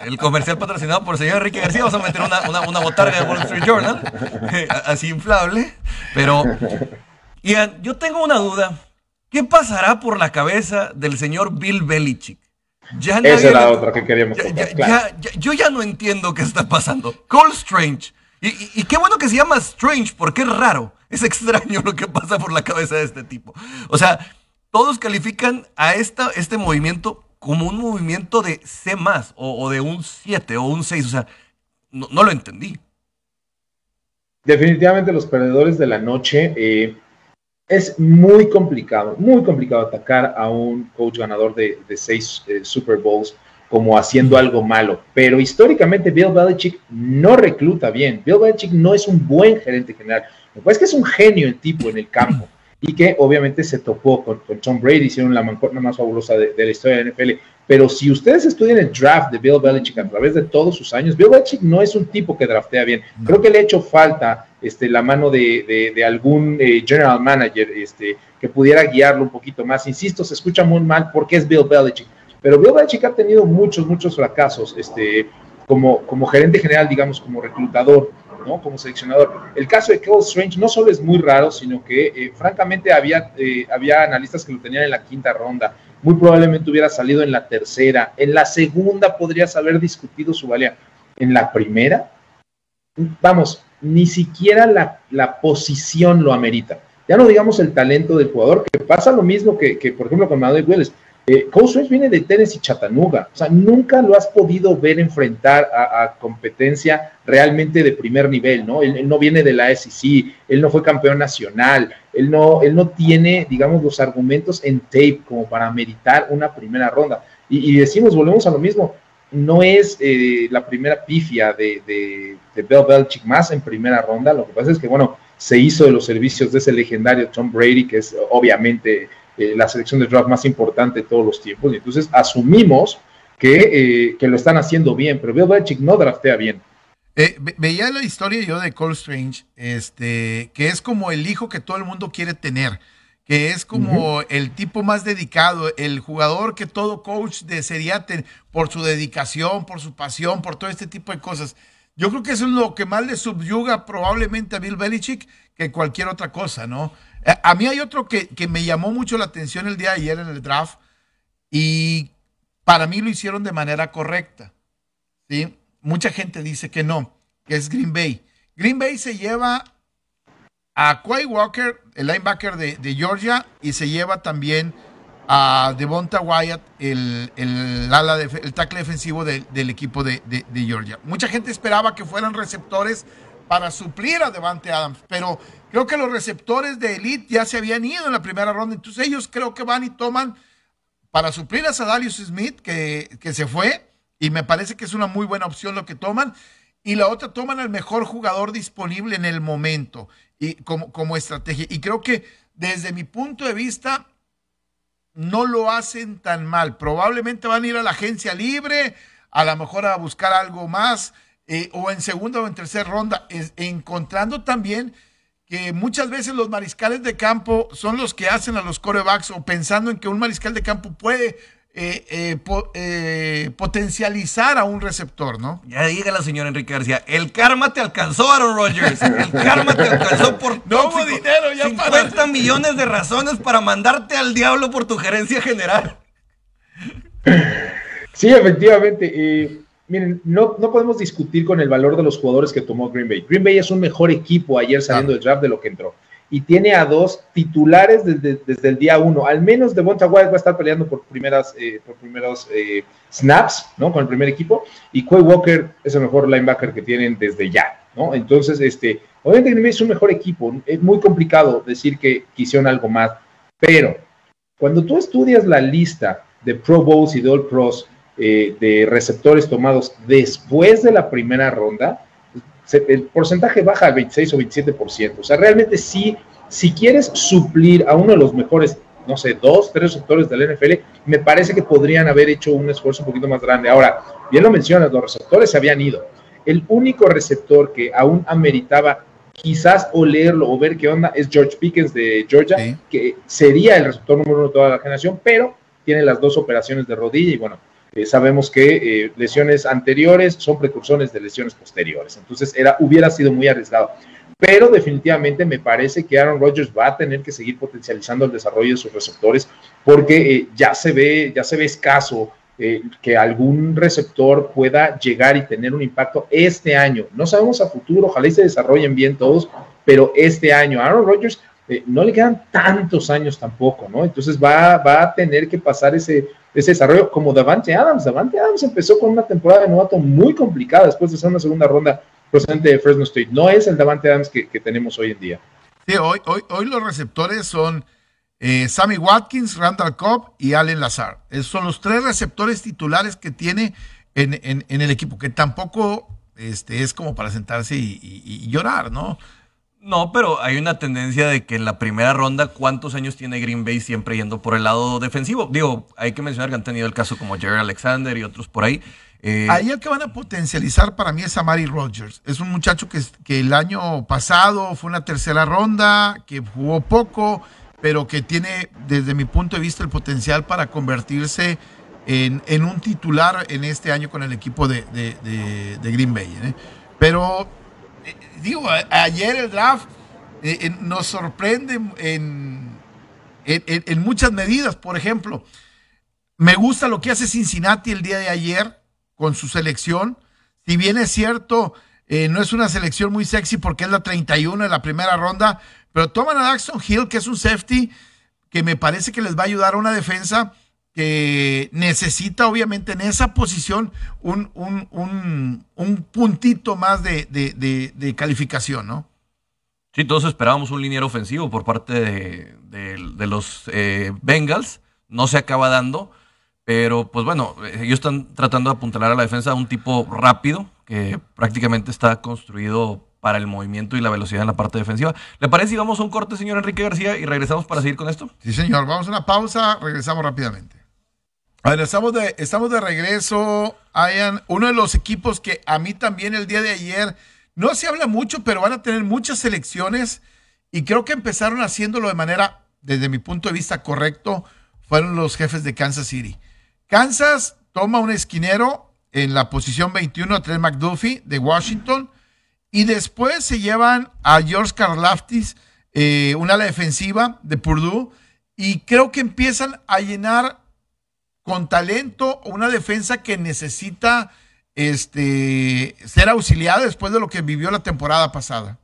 el comercial patrocinado por el señor Enrique García, vamos a meter una, una, una botarga de Wall Street Journal, [LAUGHS] así inflable. Pero, Ian, yo tengo una duda. ¿Qué pasará por la cabeza del señor Bill Belichick? Ya Esa era la otra que queríamos Yo ya no entiendo qué está pasando. Cole Strange. Y, qué bueno que se llama Strange, porque es raro. Es [LAUGHS] extraño lo que pasa por la cabeza de este tipo. O sea, todos califican a esta, este movimiento como un movimiento de C o, o de un 7 o un 6. O sea, no, lo entendí. Definitivamente los perdedores de la noche eh, es muy complicado, muy complicado atacar a un coach ganador de, seis eh, Super Bowls como haciendo algo malo. Pero históricamente Bill Belichick no recluta bien. Bill Belichick no es un buen gerente general. Es que es un genio el tipo en el campo y que obviamente se topó con, Tom Brady, hicieron la mancorna más fabulosa de, la historia de la NFL. Pero si ustedes estudian el draft de Bill Belichick a través de todos sus años, Bill Belichick no es un tipo que draftea bien. Creo que le ha hecho falta este, la mano de, algún eh, general manager este, que pudiera guiarlo un poquito más. Insisto, se escucha muy mal porque es Bill Belichick. Pero Bill Belichick ha tenido muchos, muchos fracasos este, como, como gerente general, digamos, como reclutador como seleccionador. El caso de Cole Strange no solo es muy raro, sino que eh, francamente había, eh, había analistas que lo tenían en la quinta ronda. Muy probablemente hubiera salido en la tercera. En la segunda podrías haber discutido su valía. En la primera, vamos, ni siquiera la, la posición lo amerita. Ya no digamos el talento del jugador, que pasa lo mismo que, que por ejemplo, con Manuel Willis Eh, Cole viene de Tennessee Chattanooga, o sea, nunca lo has podido ver enfrentar a, competencia realmente de primer nivel, ¿no? Él, no viene de la SEC, él no fue campeón nacional, él no, él no tiene, digamos, los argumentos en tape como para meditar una primera ronda. Y, decimos, volvemos a lo mismo, no es eh, la primera pifia de, de, de Bell Belichick más en primera ronda, lo que pasa es que, bueno, se hizo de los servicios de ese legendario Tom Brady, que es obviamente eh, la selección de draft más importante de todos los tiempos. Y entonces asumimos que, eh, lo están haciendo bien, pero Bill Belichick no draftea bien. Eh, veía la historia yo de Cole Strange, este, que es como el hijo que todo el mundo quiere tener, que es como el tipo más dedicado, el jugador que todo coach desearía por su dedicación, por su pasión, por todo este tipo de cosas. Yo creo que eso es lo que más le subyuga probablemente a Bill Belichick que cualquier otra cosa, ¿no? Eh, a mí hay otro que, me llamó mucho la atención el día de ayer en el draft y para mí lo hicieron de manera correcta. ¿sí? Mucha gente dice que no, que es Green Bay. Green Bay se lleva a Quay Walker, el linebacker de, Georgia, y se lleva también a Devonta Wyatt, el, el, ala el tackle defensivo del equipo de, de, Georgia. Mucha gente esperaba que fueran receptores para suplir a Devante Adams, pero creo que los receptores de elite ya se habían ido en la primera ronda, entonces ellos creo que van y toman para suplir a Sadalius Smith, que, se fue, y me parece que es una muy buena opción lo que toman, y la otra toman al mejor jugador disponible en el momento y como, como estrategia. Y creo que desde mi punto de vista no lo hacen tan mal. Probablemente van a ir a la agencia libre, a lo mejor a buscar algo más, eh, o en segunda o en tercera ronda, encontrando también que muchas veces los mariscales de campo son los que hacen a los corebacks o pensando en que un mariscal de campo puede eh, eh, potencializar a un receptor, ¿no? Ya diga la señora Enrique García, el karma te alcanzó, Aaron Rodgers. El karma te alcanzó por [LAUGHS] no hubo dinero ya 50 [LAUGHS] millones de razones para mandarte al diablo por tu gerencia general. Sí, efectivamente miren, no, no podemos discutir con el valor de los jugadores que tomó Green Bay. Green Bay es un mejor equipo ayer saliendo del draft de lo que entró. Y tiene a dos titulares desde, desde el día uno. Al menos Devonta White va a estar peleando por, primeras, eh, por primeros eh, snaps, ¿no? Con el primer equipo. Y Quay Walker es el mejor linebacker que tienen desde ya, ¿no? Entonces, este, obviamente Green es un mejor equipo. Es muy complicado decir que quisieron algo más. Pero cuando tú estudias la lista de Pro Bowls y de All Pros eh, de receptores tomados después de la primera ronda, el porcentaje baja al 26 o 27%. O sea, realmente sí, si quieres suplir a uno de los mejores, no sé, dos, tres receptores del NFL, me parece que podrían haber hecho un esfuerzo un poquito más grande. Ahora, bien lo mencionas, los receptores se habían ido. El único receptor que aún ameritaba quizás olerlo o ver qué onda es George Pickens de Georgia, que sería el receptor número uno de toda la generación, pero tiene las dos operaciones de rodilla y bueno, eh, sabemos que eh, lesiones anteriores son precursores de lesiones posteriores. Entonces era, hubiera sido muy arriesgado. Pero definitivamente me parece que Aaron Rodgers va a tener que seguir potencializando el desarrollo de sus receptores porque eh, ya se ve, ya se ve escaso que algún receptor pueda llegar y tener un impacto este año. No sabemos a futuro, ojalá y se desarrollen bien todos, pero este año Aaron Rodgers no le quedan tantos años tampoco, ¿no? Entonces va, va a tener que pasar ese ese desarrollo como Davante Adams. Davante Adams empezó con una temporada de novato muy complicada después de ser una segunda ronda procedente de Fresno State. No es el Davante Adams que, tenemos hoy en día. Sí, hoy, hoy, hoy los receptores son eh, Sammy Watkins, Randall Cobb y Allen Lazar. Esos son los tres receptores titulares que tiene en, el equipo, que tampoco este, es como para sentarse y llorar, ¿no? No, pero hay una tendencia de que en la primera ronda, ¿cuántos años tiene Green Bay siempre yendo por el lado defensivo? Digo, hay que mencionar que han tenido el caso como Jerry Alexander y otros por ahí. Eh, ahí el que van a potencializar para mí es a Mari Rogers. Es un muchacho que, que el año pasado fue una tercera ronda, que jugó poco, pero que tiene, desde mi punto de vista, el potencial para convertirse en, un titular en este año con el equipo de, Green Bay. ¿eh? Pero digo, ayer el draft eh, eh, nos sorprende en, en, muchas medidas. Por ejemplo, me gusta lo que hace Cincinnati el día de ayer con su selección. Si bien es cierto, eh, no es una selección muy sexy porque es la 31 de la primera ronda, pero toman a Daxon Hill, que es un safety que me parece que les va a ayudar a una defensa que necesita obviamente en esa posición un, un, puntito más de, calificación, ¿no? Sí, todos esperábamos un liniero ofensivo por parte de, los eh, Bengals. No se acaba dando, pero pues bueno, ellos están tratando de apuntalar a la defensa a un tipo rápido que prácticamente está construido para el movimiento y la velocidad en la parte defensiva. ¿Le parece si vamos a un corte, señor Enrique García, y regresamos para seguir con esto? Sí, señor. Vamos a una pausa, regresamos rápidamente. A estamos estamos de regreso. Hayan uno de los equipos que a mí también el día de ayer no se habla mucho, pero van a tener muchas selecciones y creo que empezaron haciéndolo de manera, desde mi punto de vista, correcto. Fueron los jefes de Kansas City. Kansas toma un esquinero en la posición 21 a Trent McDuffie de Washington y después se llevan a George Karlaftis, eh, una ala defensiva de Purdue, y creo que empiezan a llenar con talento una defensa que necesita este, ser auxiliada después de lo que vivió la temporada pasada.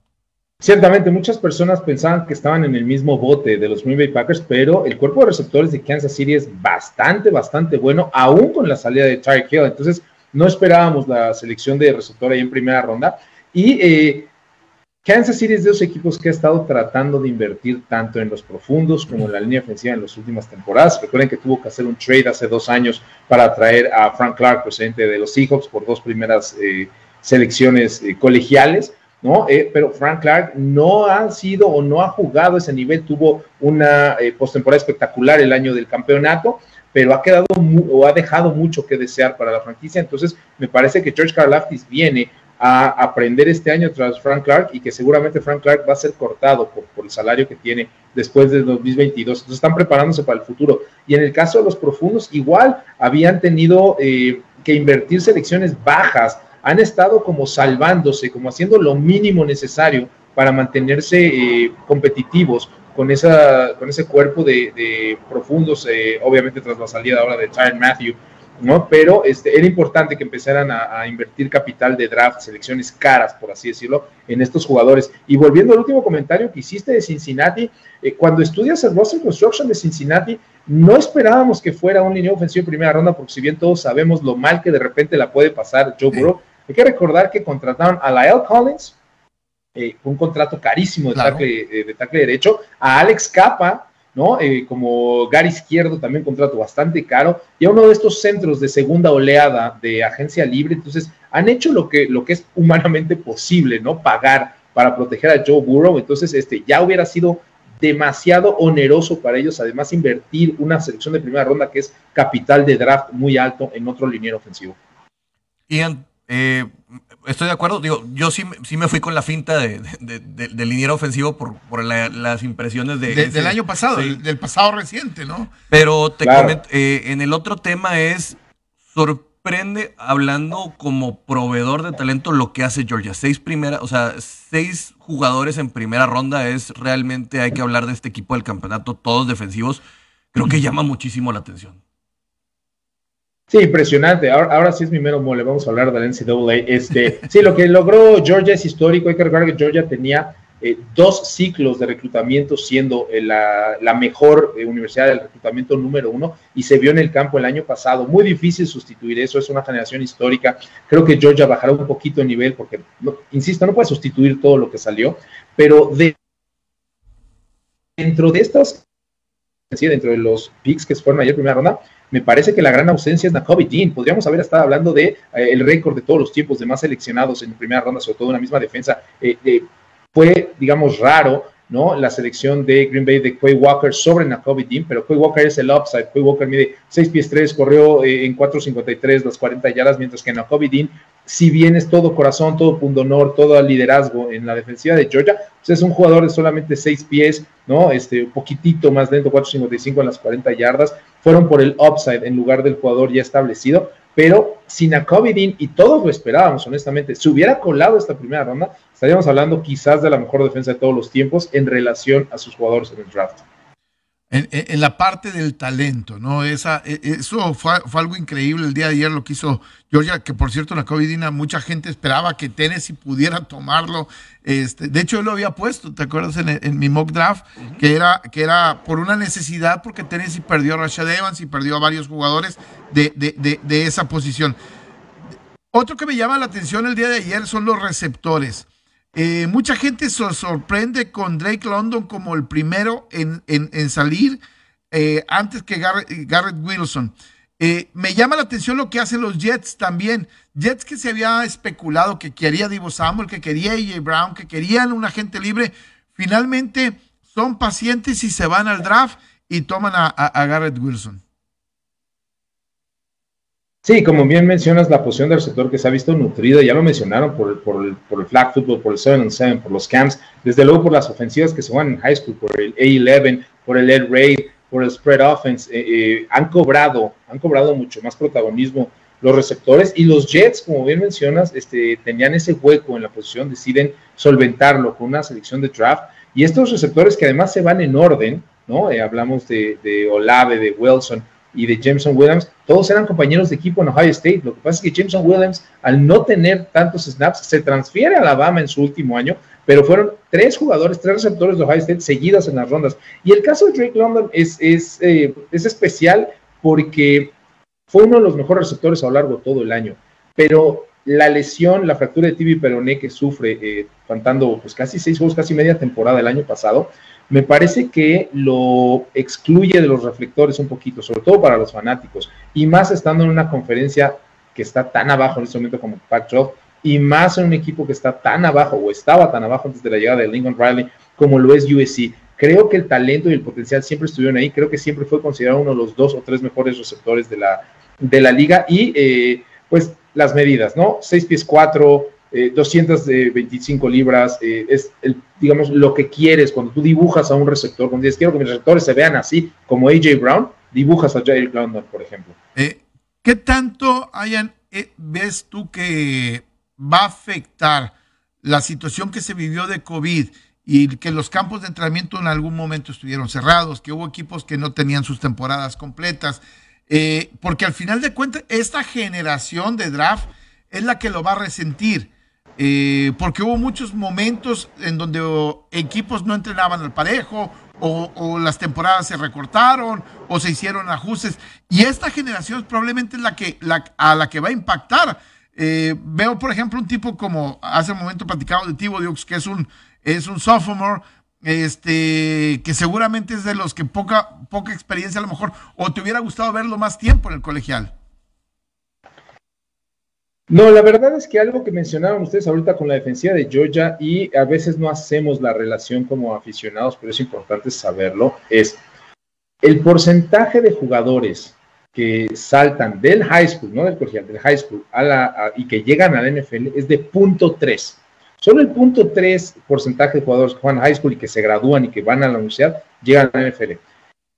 Ciertamente, muchas personas pensaban que estaban en el mismo bote de los Green Bay Packers, pero el cuerpo de receptores de Kansas City es bastante, bastante bueno, aún con la salida de Tyreek Hill. Entonces, no esperábamos la selección de receptor ahí en primera ronda. Y eh, Kansas City es de esos equipos que ha estado tratando de invertir tanto en los profundos como en la línea ofensiva en las últimas temporadas. Recuerden que tuvo que hacer un trade hace dos años para traer a Frank Clark, presidente de los Seahawks, por dos primeras eh, selecciones eh, colegiales. ¿no? pero Frank Clark no ha sido o no ha jugado ese nivel, tuvo una postemporada espectacular el año del campeonato, pero ha quedado o ha dejado mucho que desear para la franquicia. Entonces, me parece que George Karlaftis viene a aprender este año tras Frank Clark y que seguramente Frank Clark va a ser cortado por, el salario que tiene después del 2022. Entonces están preparándose para el futuro. Y en el caso de los profundos, igual habían tenido eh, que invertir selecciones bajas, han estado como salvándose, como haciendo lo mínimo necesario para mantenerse eh, competitivos con, esa, con ese cuerpo de, profundos, eh, obviamente tras la salida ahora de Tyron Matthew ¿no? Pero este, era importante que empezaran a, invertir capital de draft, selecciones caras, por así decirlo, en estos jugadores. Y volviendo al último comentario que hiciste de Cincinnati, eh, cuando estudias el roster construction de Cincinnati, no esperábamos que fuera un línea ofensivo en primera ronda, porque si bien todos sabemos lo mal que de repente la puede pasar Joe Burrow, hay que recordar que contrataron a Lyle Collins, eh, un contrato carísimo de, tackle, eh, de tackle derecho, a Alex Capa, ¿no? Eh, como Gary Izquierdo, también contrato bastante caro, y a uno de estos centros de segunda oleada de agencia libre, entonces han hecho lo que, lo que es humanamente posible, ¿no? Pagar para proteger a Joe Burrow, entonces este, ya hubiera sido demasiado oneroso para ellos, además invertir una selección de primera ronda que es capital de draft muy alto en otro liniero ofensivo. Ian, eh, estoy de acuerdo. Digo, yo sí, sí me fui con la finta de, de, liniero ofensivo por, por las impresiones de, del año pasado, del, pasado reciente, ¿no? Pero te comento, eh, en el otro tema es sorprende hablando como proveedor de talento lo que hace Georgia. Seis primera, o sea, seis jugadores en primera ronda es realmente hay que hablar de este equipo del campeonato, todos defensivos. Creo que llama muchísimo la atención. Sí, impresionante. Ahora, sí es mi mero mole. Vamos a hablar del NCAA. Este, [LAUGHS] sí, lo que logró Georgia es histórico. Hay que recordar que Georgia tenía eh, dos ciclos de reclutamiento siendo eh, la, mejor eh, universidad del reclutamiento número uno y se vio en el campo el año pasado. Muy difícil sustituir eso, es una generación histórica. Creo que Georgia bajará un poquito el nivel porque, insisto, no puede sustituir todo lo que salió, pero de, dentro de estas, dentro de los picks que fueron ayer primera ronda, me parece que la gran ausencia es Nakobe Dean. Podríamos haber estado hablando de eh, el récord de todos los tiempos de más seleccionados en primera ronda, sobre todo en una misma defensa. Eh, eh, fue, digamos, raro, ¿no? La selección de Green Bay de Quay Walker sobre Nakobe Dean, pero Quay Walker es el upside. Quay Walker mide 6 pies 3, corrió en 4.53 las 40 yardas, mientras que Nakobe Dean si bien es todo corazón, todo punto honor, todo liderazgo en la defensiva de Georgia, pues es un jugador de solamente seis pies, ¿no? Este, un poquitito más lento, 4.55 en las 40 yardas, fueron por el upside en lugar del jugador ya establecido, pero sin a Dean, y todos lo esperábamos, honestamente, si hubiera colado esta primera ronda, estaríamos hablando quizás de la mejor defensa de todos los tiempos en relación a sus jugadores en el draft. en, la parte del talento, ¿no? Esa, e, eso fue, algo increíble el día de ayer lo que hizo Georgia, que por cierto en la COVID mucha gente esperaba que Tennessee pudiera tomarlo. Este, de hecho, yo lo había puesto, ¿te acuerdas? En, mi mock draft, que, era, que era por una necesidad, porque Tennessee perdió a Rashad Evans y perdió a varios jugadores de, de, de esa posición. Otro que me llama la atención el día de ayer son los receptores. Eh, mucha gente se sorprende con Drake London como el primero en, salir eh, antes que Garrett, Wilson. Eh, me llama la atención lo que hacen los Jets también. Jets que se había especulado que quería Divo Samuel, que quería AJ Brown, que querían un agente libre. Finalmente son pacientes y se van al draft y toman a Garrett Wilson. Sí, como bien mencionas, la posición del sector que se ha visto nutrida, ya lo mencionaron por el, por el, por el flag football, por el 7 on 7, por los camps, desde luego por las ofensivas que se van en high school, por el A11, por el Air Raid, por el spread offense, eh, eh, han cobrado, han cobrado mucho más protagonismo los receptores y los Jets, como bien mencionas, este, tenían ese hueco en la posición, deciden solventarlo con una selección de draft y estos receptores que además se van en orden, ¿no? Eh, hablamos de, de Olave, de Wilson, y de Jameson Williams, todos eran compañeros de equipo en Ohio State. Lo que pasa es que Jameson Williams, al no tener tantos snaps, se transfiere a Alabama en su último año, pero fueron tres jugadores, tres receptores de Ohio State seguidas en las rondas. Y el caso de Drake London es, es, eh, es especial porque fue uno de los mejores receptores a lo largo de todo el año, pero la lesión, la fractura de tibia y peroné que sufre, eh, faltando pues casi seis juegos, casi media temporada el año pasado, me parece que lo excluye de los reflectores un poquito, sobre todo para los fanáticos, y más estando en una conferencia que está tan abajo en este momento como Pac-12, y más en un equipo que está tan abajo o estaba tan abajo antes de la llegada de Lincoln Riley como lo es USC. Creo que el talento y el potencial siempre estuvieron ahí, creo que siempre fue considerado uno de los dos o tres mejores receptores de la, de la liga y eh, pues las medidas, ¿no? Seis pies cuatro, eh, 225 libras, eh, es, el, digamos, lo que quieres cuando tú dibujas a un receptor, cuando dices, quiero que mis receptores se vean así, como AJ Brown, dibujas a Jair London, por ejemplo. Eh, ¿Qué tanto hayan, eh, ves tú que va a afectar la situación que se vivió de COVID y que los campos de entrenamiento en algún momento estuvieron cerrados, que hubo equipos que no tenían sus temporadas completas? porque al final de cuentas, esta generación de draft es la que lo va a resentir eh, porque hubo muchos momentos en donde equipos no entrenaban al parejo o, las temporadas se recortaron o se hicieron ajustes. Y esta generación probablemente es la que, a la que va a impactar. Eh, veo, por ejemplo, un tipo como hace un momento platicado de Tibo Dux, que es un, es un sophomore, este, que seguramente es de los que poca, poca experiencia a lo mejor, o te hubiera gustado verlo más tiempo en el colegial. No, la verdad es que algo que mencionaron ustedes ahorita con la defensiva de Georgia y a veces no hacemos la relación como aficionados, pero es importante saberlo, es el porcentaje de jugadores que saltan del high school, no del colegial, del high school a la, y que llegan a la NFL es de punto 3. Solo el punto 3 porcentaje de jugadores que juegan high school y que se gradúan y que van a la universidad llegan a la NFL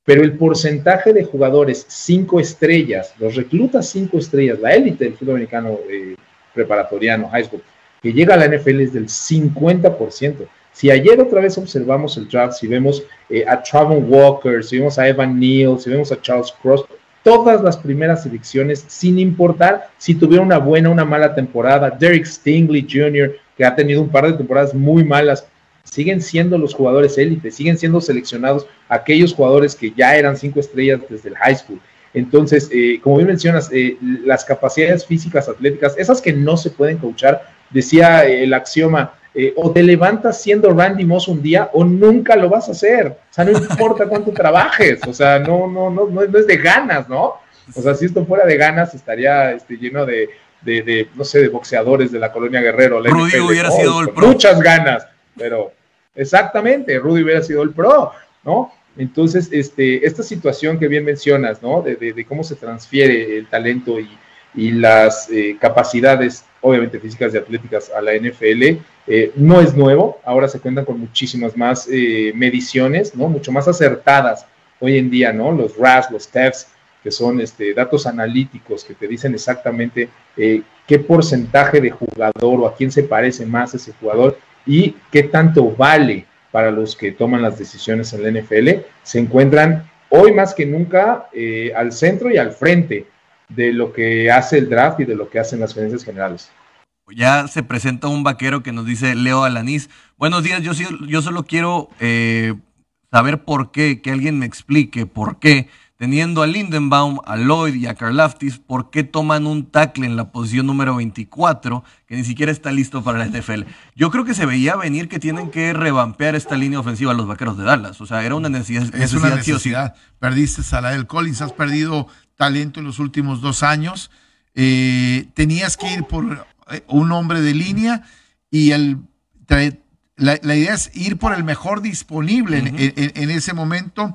pero el porcentaje de jugadores cinco estrellas, los reclutas cinco estrellas, la élite del fútbol americano eh, preparatoriano, high school, que llega a la NFL es del 50%. Si ayer otra vez observamos el draft, si vemos eh, a Travon Walker, si vemos a Evan Neal, si vemos a Charles Cross, todas las primeras selecciones, sin importar si tuvieron una buena o una mala temporada, Derek Stingley Jr., que ha tenido un par de temporadas muy malas, siguen siendo los jugadores élite, siguen siendo seleccionados aquellos jugadores que ya eran cinco estrellas desde el high school. Entonces, eh, como bien mencionas, eh, las capacidades físicas, atléticas, esas que no se pueden coachar, decía el axioma, eh, o te levantas siendo Randy Moss un día o nunca lo vas a hacer. O sea, no importa cuánto [LAUGHS] trabajes, o sea, no, no, no, no, es de ganas, ¿no? O sea, si esto fuera de ganas, estaría este, lleno de, de, no sé, de boxeadores de la colonia Guerrero. Rudy hubiera sido el pro. Muchas ganas, pero Exactamente, Rudy hubiera sido el pro, ¿no? Entonces, este, esta situación que bien mencionas, ¿no? De, cómo se transfiere el talento y, las eh, capacidades, obviamente físicas y atléticas a la NFL, eh, no es nuevo. Ahora se cuentan con muchísimas más eh, mediciones, ¿no? Mucho más acertadas hoy en día, ¿no? Los RAS, los TEFs, que son este, datos analíticos que te dicen exactamente qué porcentaje de jugador o a quién se parece más ese jugador y qué tanto vale para los que toman las decisiones en la NFL, se encuentran hoy más que nunca eh, al centro y al frente de lo que hace el draft y de lo que hacen las gerencias generales. Ya se presenta un vaquero que nos dice Leo Alanís. Buenos días, yo, solo quiero eh, saber por qué, que alguien me explique por qué teniendo a Lindenbaum, a Lloyd y a Karlaftis, ¿por qué toman un tackle en la posición número 24 que ni siquiera está listo para la NFL? Yo creo que se veía venir que tienen que revampear esta línea ofensiva a los vaqueros de Dallas. O sea, era una necesidad. Es una necesidad. Perdiste a la del Collins, has perdido talento en los últimos dos años. Eh, tenías que ir por eh, un hombre de línea y el. La, idea es ir por el mejor disponible en ese momento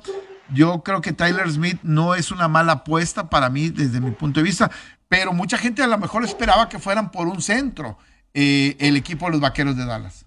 yo creo que Tyler Smith no es una mala apuesta para mí desde mi punto de vista, pero mucha gente a lo mejor esperaba que fueran por un centro eh, el equipo de los Vaqueros de Dallas.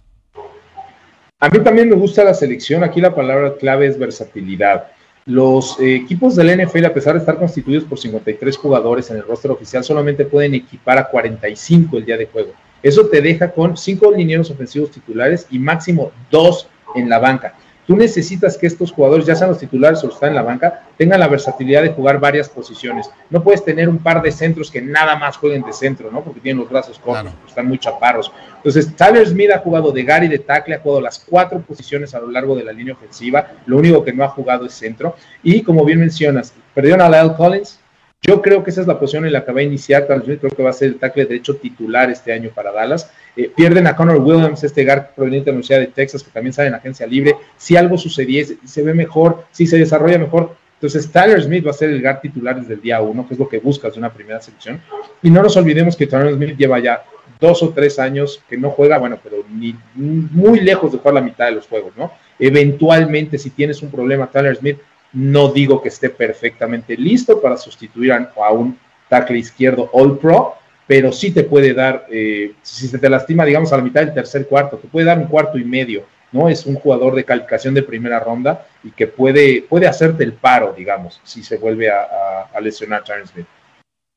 A mí también me gusta la selección. Aquí la palabra clave es versatilidad. Los eh, equipos del NFL, a pesar de estar constituidos por 53 jugadores en el roster oficial, solamente pueden equipar a 45 el día de juego. Eso te deja con 5 linieros ofensivos titulares y máximo 2 en la banca. Tú necesitas que estos jugadores, ya sean los titulares o están en la banca, tengan la versatilidad de jugar varias posiciones. No puedes tener un par de centros que nada más jueguen de centro, ¿no? Porque tienen los brazos cortos, están muy chaparros. Entonces, Tyler Smith ha jugado de Gary de tackle, ha jugado las cuatro posiciones a lo largo de la línea ofensiva. Lo único que no ha jugado es centro. Y como bien mencionas, perdieron a Lyle Collins, yo creo que esa es la posición en la que va a iniciar Smith, creo que va a ser el tackle de derecho titular este año para Dallas. Eh, pierden a Connor Williams, este guard proveniente de la Universidad de Texas, que también sale en agencia libre. Si algo sucediese, se ve mejor, si se desarrolla mejor, entonces Tyler Smith va a ser el guard titular desde el día uno, que es lo que buscas de una primera selección. Y no nos olvidemos que Tyler Smith lleva ya dos o tres años que no juega, bueno, pero ni muy lejos de jugar la mitad de los juegos, ¿no? Eventualmente, si tienes un problema, Tyler Smith no digo que esté perfectamente listo para sustituir a, un tackle izquierdo All Pro, pero sí te puede dar, eh, si se te lastima, digamos, a la mitad del tercer cuarto, te puede dar un cuarto y medio, ¿no? Es un jugador de calificación de primera ronda y que puede, puede hacerte el paro, digamos, si se vuelve a, lesionar Charles Smith.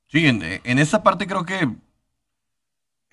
Sí, en, en esta parte creo que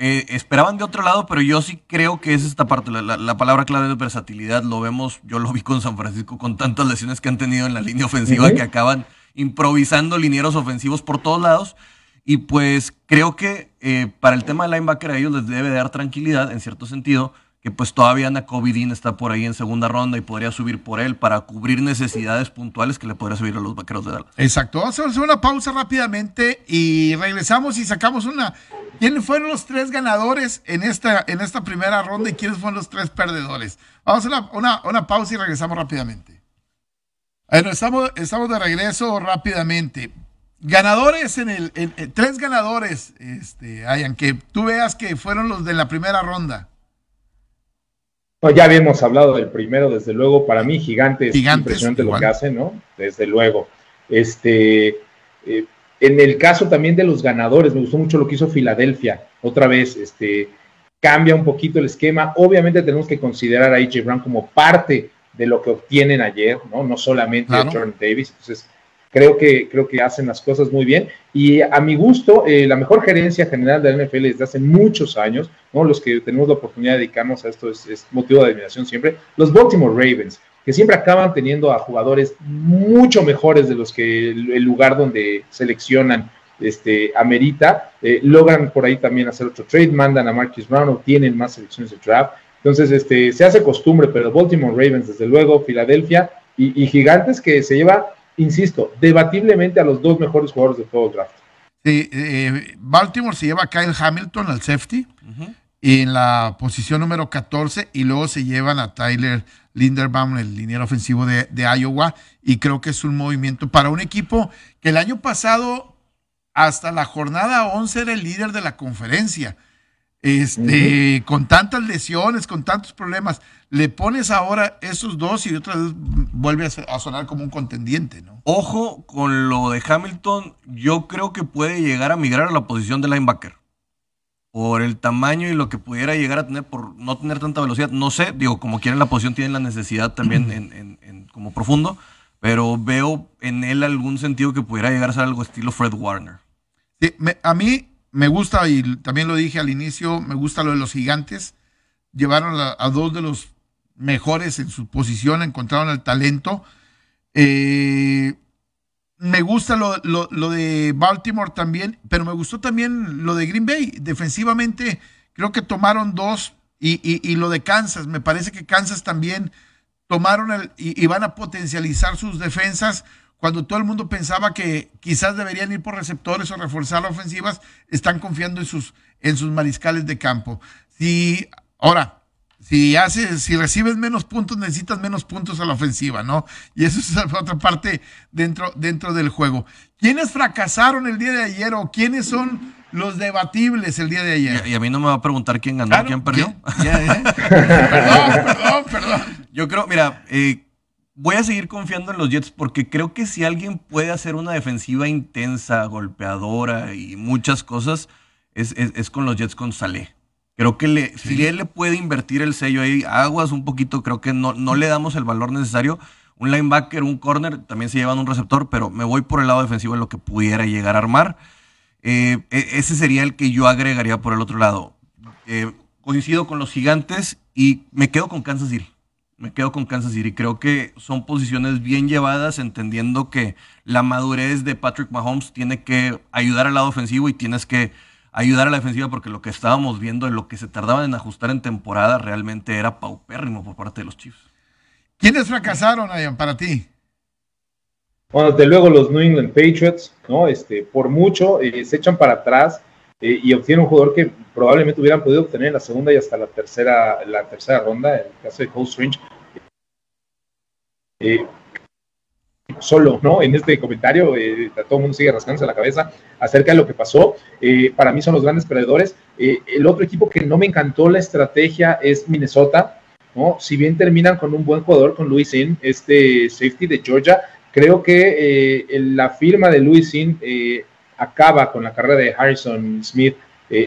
eh, esperaban de otro lado, pero yo sí creo que es esta parte, la, palabra clave de versatilidad, lo vemos, yo lo vi con San Francisco, con tantas lesiones que han tenido en la línea ofensiva que acaban improvisando linieros ofensivos por todos lados. Y pues creo que eh, para el tema de linebacker a ellos les debe dar tranquilidad, en cierto sentido, que pues todavía Ana Covidin está por ahí en segunda ronda y podría subir por él para cubrir necesidades puntuales que le podría subir a los vaqueros de Dallas. Exacto, vamos a hacer una pausa rápidamente y regresamos y sacamos una ¿Quiénes fueron los tres ganadores en esta, en esta primera ronda y quiénes fueron los tres perdedores? Vamos a una, una, pausa y regresamos rápidamente. Bueno, estamos, estamos de regreso rápidamente. Ganadores en el. tres ganadores, este, Hayan, que tú veas que fueron los de la primera ronda. Ya habíamos hablado del primero, desde luego, para mí, Gigantes, Gigantes impresionante lo que hacen, ¿no? Desde luego. Este. Eh, en el caso también de los ganadores, me gustó mucho lo que hizo Filadelfia. Otra vez, este, cambia un poquito el esquema. Obviamente tenemos que considerar a AJ Brown como parte de lo que obtienen ayer, ¿no? No solamente a Jordan Davis. Entonces, creo que, creo que hacen las cosas muy bien. Y a mi gusto, eh, la mejor gerencia general de la NFL desde hace muchos años, ¿no? Los que tenemos la oportunidad de dedicarnos a esto es, motivo de admiración siempre. Los Baltimore Ravens que siempre acaban teniendo a jugadores mucho mejores de los que el, lugar donde seleccionan este, amerita, eh, logran por ahí también hacer otro trade, mandan a Marcus Brown o tienen más selecciones de draft. Entonces, este, se hace costumbre, pero Baltimore Ravens, desde luego, Filadelfia y, Gigantes, que se lleva, insisto, debatiblemente a los dos mejores jugadores de todo el draft. Sí, eh, Baltimore se lleva a Kyle Hamilton al safety en la posición número 14 y luego se llevan a Tyler Linderbaum, el liniero ofensivo de, Iowa, y creo que es un movimiento para un equipo que el año pasado, hasta la jornada 11, era el líder de la conferencia. Este, con tantas lesiones, con tantos problemas, le pones ahora esos dos y otra vez vuelve a, sonar como un contendiente, ¿no? Ojo con lo de Hamilton, yo creo que puede llegar a migrar a la posición de linebacker por el tamaño y lo que pudiera llegar a tener por no tener tanta velocidad. No sé, digo, como quieren la posición, tienen la necesidad también en, como profundo, pero veo en él algún sentido que pudiera llegar a ser algo estilo Fred Warner. a mí me gusta, y también lo dije al inicio, me gusta lo de los gigantes. Llevaron a, dos de los mejores en su posición, encontraron el talento. Eh, me gusta lo, de Baltimore también, pero me gustó también lo de Green Bay. Defensivamente, creo que tomaron dos y, lo de Kansas. Me parece que Kansas también tomaron el, y, van a potencializar sus defensas cuando todo el mundo pensaba que quizás deberían ir por receptores o reforzar las ofensivas, están confiando en sus, en sus mariscales de campo. Si, ahora, si haces, si recibes menos puntos, necesitas menos puntos a la ofensiva, ¿no? Y eso es otra parte dentro, dentro del juego. ¿Quiénes fracasaron el día de ayer o quiénes son los debatibles el día de ayer? Y, a mí no me va a preguntar quién ganó, quién perdió. [LAUGHS] perdón, perdón, perdón. Yo creo, mira, eh, voy a seguir confiando en los Jets porque creo que si alguien puede hacer una defensiva intensa, golpeadora y muchas cosas, es, es con los Jets con Saleh. Creo que le, si él le puede invertir el sello ahí, aguas un poquito, creo que no, no le damos el valor necesario. Un linebacker, un corner, también se llevan un receptor, pero me voy por el lado defensivo en lo que pudiera llegar a armar. Eh, e, ese sería el que yo agregaría por el otro lado. Eh, coincido con los gigantes y me quedo con Kansas City. Me quedo con Kansas City. Creo que son posiciones bien llevadas, entendiendo que la madurez de Patrick Mahomes tiene que ayudar al lado ofensivo y tienes que ayudar a la defensiva porque lo que estábamos viendo, en lo que se tardaban en ajustar en temporada, realmente era paupérrimo por parte de los Chiefs. ¿Quiénes fracasaron, Ayan, para ti? Bueno, desde luego los New England Patriots, ¿no? Este, por mucho eh, se echan para atrás eh, y obtienen un jugador que probablemente hubieran podido obtener en la segunda y hasta la tercera, la tercera ronda, en el caso de Cole Strange. Eh, solo, ¿no? En este comentario, eh, todo el mundo sigue rascándose la cabeza acerca de lo que pasó. Eh, para mí son los grandes perdedores. Eh, el otro equipo que no me encantó la estrategia es Minnesota, ¿no? Si bien terminan con un buen jugador, con Luis Sin, este safety de Georgia, creo que la firma de Luis Sin acaba con la carrera de Harrison Smith,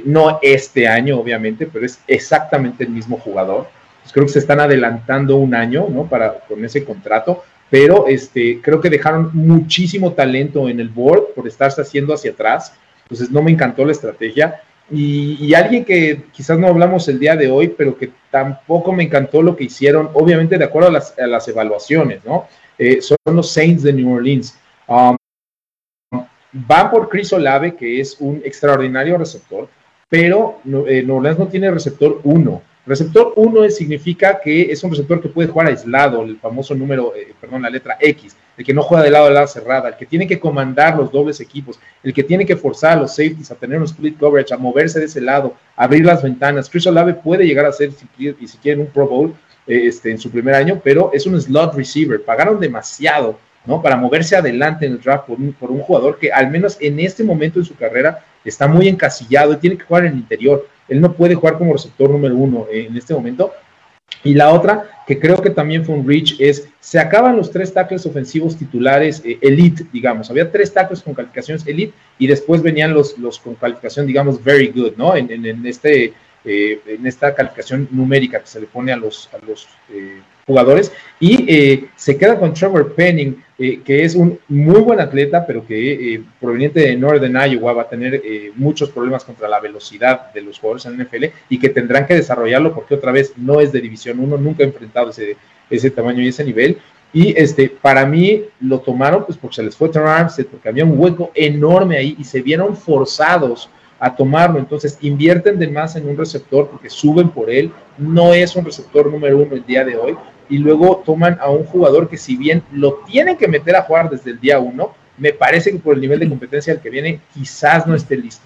no este año, obviamente, pero es exactamente el mismo jugador. creo que se están adelantando un año, ¿no? Para, con ese contrato pero este, creo que dejaron muchísimo talento en el board por estarse haciendo hacia atrás. Entonces no me encantó la estrategia. Y, alguien que quizás no hablamos el día de hoy, pero que tampoco me encantó lo que hicieron, obviamente de acuerdo a las, evaluaciones, ¿no? Eh, son los Saints de New Orleans. Um, van por Chris Olave, que es un extraordinario receptor, pero eh, New Orleans no tiene receptor uno. Receptor 1 significa que es un receptor que puede jugar aislado, el famoso número, eh, perdón, la letra X, el que no juega de lado a lado cerrada, el que tiene que comandar los dobles equipos, el que tiene que forzar a los safeties a tener un split coverage, a moverse de ese lado, abrir las ventanas. Chris Olave puede llegar a ser, y si quieren, un Pro Bowl eh, este, en su primer año, pero es un slot receiver. Pagaron demasiado ¿no? Para moverse adelante en el draft por un, por un, jugador que al menos en este momento en su carrera está muy encasillado y tiene que jugar en el interior. Él no puede jugar como receptor número uno en este momento. Y la otra, que creo que también fue un reach, es se acaban los tres tackles ofensivos titulares eh, elite, digamos. Había tres tackles con calificaciones elite y después venían los, los con calificación, digamos, very good, ¿no? En, en, este, eh, en esta calificación numérica que se le pone a los, a los eh, jugadores. Y se queda con Trevor Penning, eh, que es un muy buen atleta, pero que eh, proveniente de Northern Iowa va a tener eh, muchos problemas contra la velocidad de los jugadores en NFL y que tendrán que desarrollarlo porque otra vez no es de División 1, nunca ha enfrentado ese, ese tamaño y ese nivel. Y este, para mí lo tomaron pues porque se les fue Terrence Armstead, porque había un hueco enorme ahí y se vieron forzados a tomarlo. Entonces invierten de más en un receptor porque suben por él. No es un receptor número uno el día de hoy y luego toman a un jugador que si bien lo tienen que meter a jugar desde el día uno, me parece que por el nivel de competencia al que viene quizás no esté listo.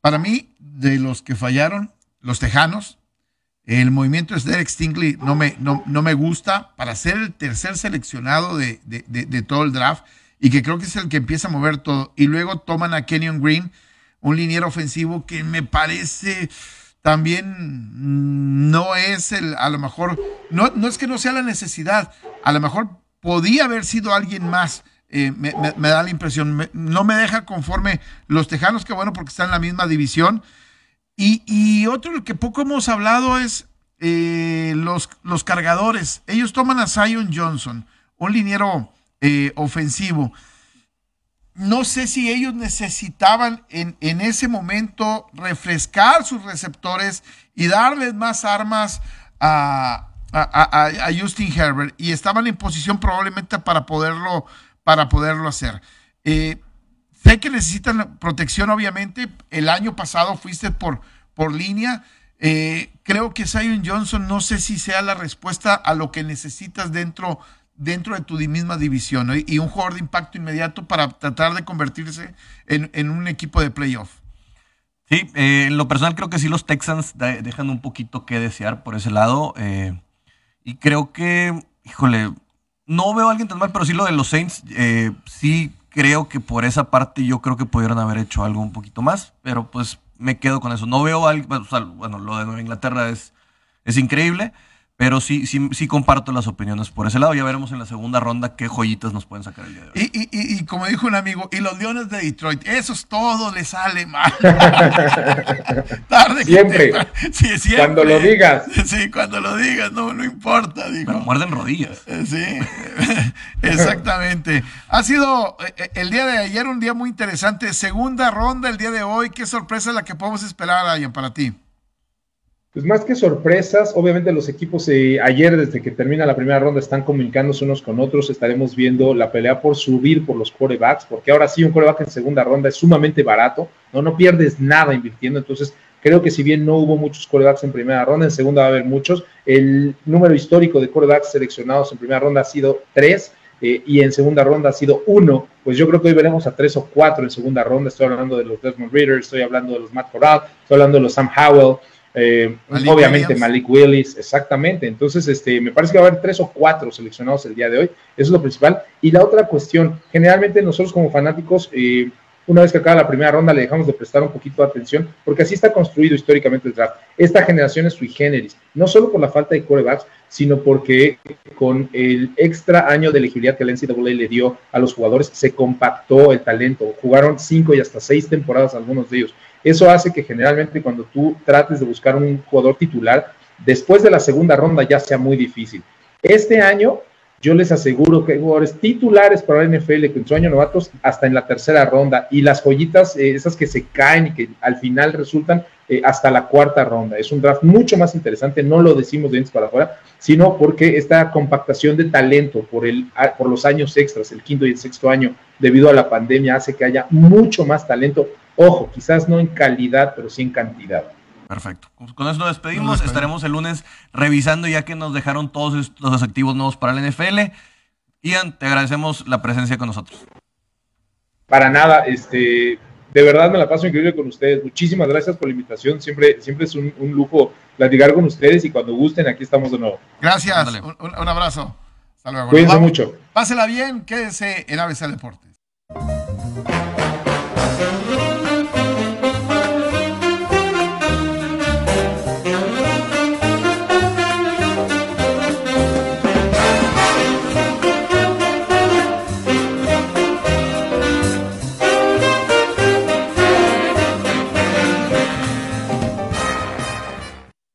Para mí, de los que fallaron, los Tejanos, el movimiento de Derek Stingley no me, no, me gusta para ser el tercer seleccionado de, de, todo el draft y que creo que es el que empieza a mover todo. Y luego toman a Kenyon Green, un liniero ofensivo que me parece también no es el, a lo mejor, no, no es que no sea la necesidad, a lo mejor podía haber sido alguien más. Eh, me, da la impresión, no me deja conforme los Tejanos, que bueno, porque están en la misma división. Y, y otro que poco hemos hablado es eh, los, los cargadores. Ellos toman a Zion Johnson, un liniero eh, ofensivo no sé si ellos necesitaban en, ese momento refrescar sus receptores y darles más armas a, Justin Herbert y estaban en posición probablemente para poderlo, para poderlo hacer. Eh, sé que necesitan protección, obviamente. El año pasado fuiste por, por línea. Eh, creo que Zion Johnson no sé si sea la respuesta a lo que necesitas dentro, dentro de tu misma división y un jugador de impacto inmediato para tratar de convertirse en, un equipo de playoff. Sí, eh, en lo personal creo que sí los Texans dejan un poquito que desear por ese lado. Eh, y creo que, híjole, no veo a alguien tan mal, pero sí lo de los Saints, eh, sí creo que por esa parte yo creo que pudieron haber hecho algo un poquito más, pero pues me quedo con eso. No veo algo, bueno, lo de Nueva Inglaterra es, es increíble. Pero sí, sí, sí comparto las opiniones por ese lado. Ya veremos en la segunda ronda qué joyitas nos pueden sacar el día de hoy. Y, y, y como dijo un amigo, y los Leones de Detroit, esos todo les sale mal. [LAUGHS] Tarde siempre. sí, siempre. Cuando lo digas. Sí, cuando lo digas, no, no importa. Digo. Pero muerden rodillas. Eh, sí, [LAUGHS] exactamente. Ha sido eh, eh, el día de ayer un día muy interesante. Segunda ronda el día de hoy. ¿Qué sorpresa la que podemos esperar, Ayan, para ti? Pues más que sorpresas, obviamente los equipos eh, ayer, desde que termina la primera ronda, están comunicándose unos con otros. Estaremos viendo la pelea por subir por los corebacks, porque ahora sí un coreback en segunda ronda es sumamente barato, no, no pierdes nada invirtiendo. Entonces, creo que si bien no hubo muchos corebacks en primera ronda, en segunda va a haber muchos. El número histórico de corebacks seleccionados en primera ronda ha sido tres. Eh, y en segunda ronda ha sido uno, pues yo creo que hoy veremos a tres o cuatro en segunda ronda. Estoy hablando de los Desmond Reader, estoy hablando de los Matt Corral, estoy hablando de los Sam Howell, eh, obviamente Malik Willis, exactamente. Entonces, este, me parece que va a haber tres o cuatro seleccionados el día de hoy. Eso es lo principal. Y la otra cuestión, generalmente nosotros como fanáticos, eh, una vez que acaba la primera ronda, le dejamos de prestar un poquito de atención, porque así está construido históricamente el draft. Esta generación es sui generis, no solo por la falta de corebacks, sino porque con el extra año de elegibilidad que la NCAA le dio a los jugadores, se compactó el talento. Jugaron cinco y hasta seis temporadas algunos de ellos. Eso hace que generalmente cuando tú trates de buscar un jugador titular, después de la segunda ronda ya sea muy difícil. Este año yo les aseguro que hay jugadores titulares para la NFL con su año novatos hasta en la tercera ronda y las joyitas, eh, esas que se caen y que al final resultan eh, hasta la cuarta ronda. Es un draft mucho más interesante, no lo decimos de antes para afuera, sino porque esta compactación de talento por, el, por los años extras, el quinto y el sexto año, debido a la pandemia, hace que haya mucho más talento. Ojo, quizás no en calidad, pero sí en cantidad. Perfecto. Con eso nos despedimos. Estaremos el lunes revisando ya que nos dejaron todos los activos nuevos para el NFL. Ian, te agradecemos la presencia con nosotros. Para nada, este, de verdad me la paso increíble con ustedes. Muchísimas gracias por la invitación. Siempre, siempre es un, lujo platicar con ustedes y cuando gusten, aquí estamos de nuevo. Gracias. Un, abrazo. Hasta luego. Cuídense mucho. Pásela bien, quédese en ABC Deportes.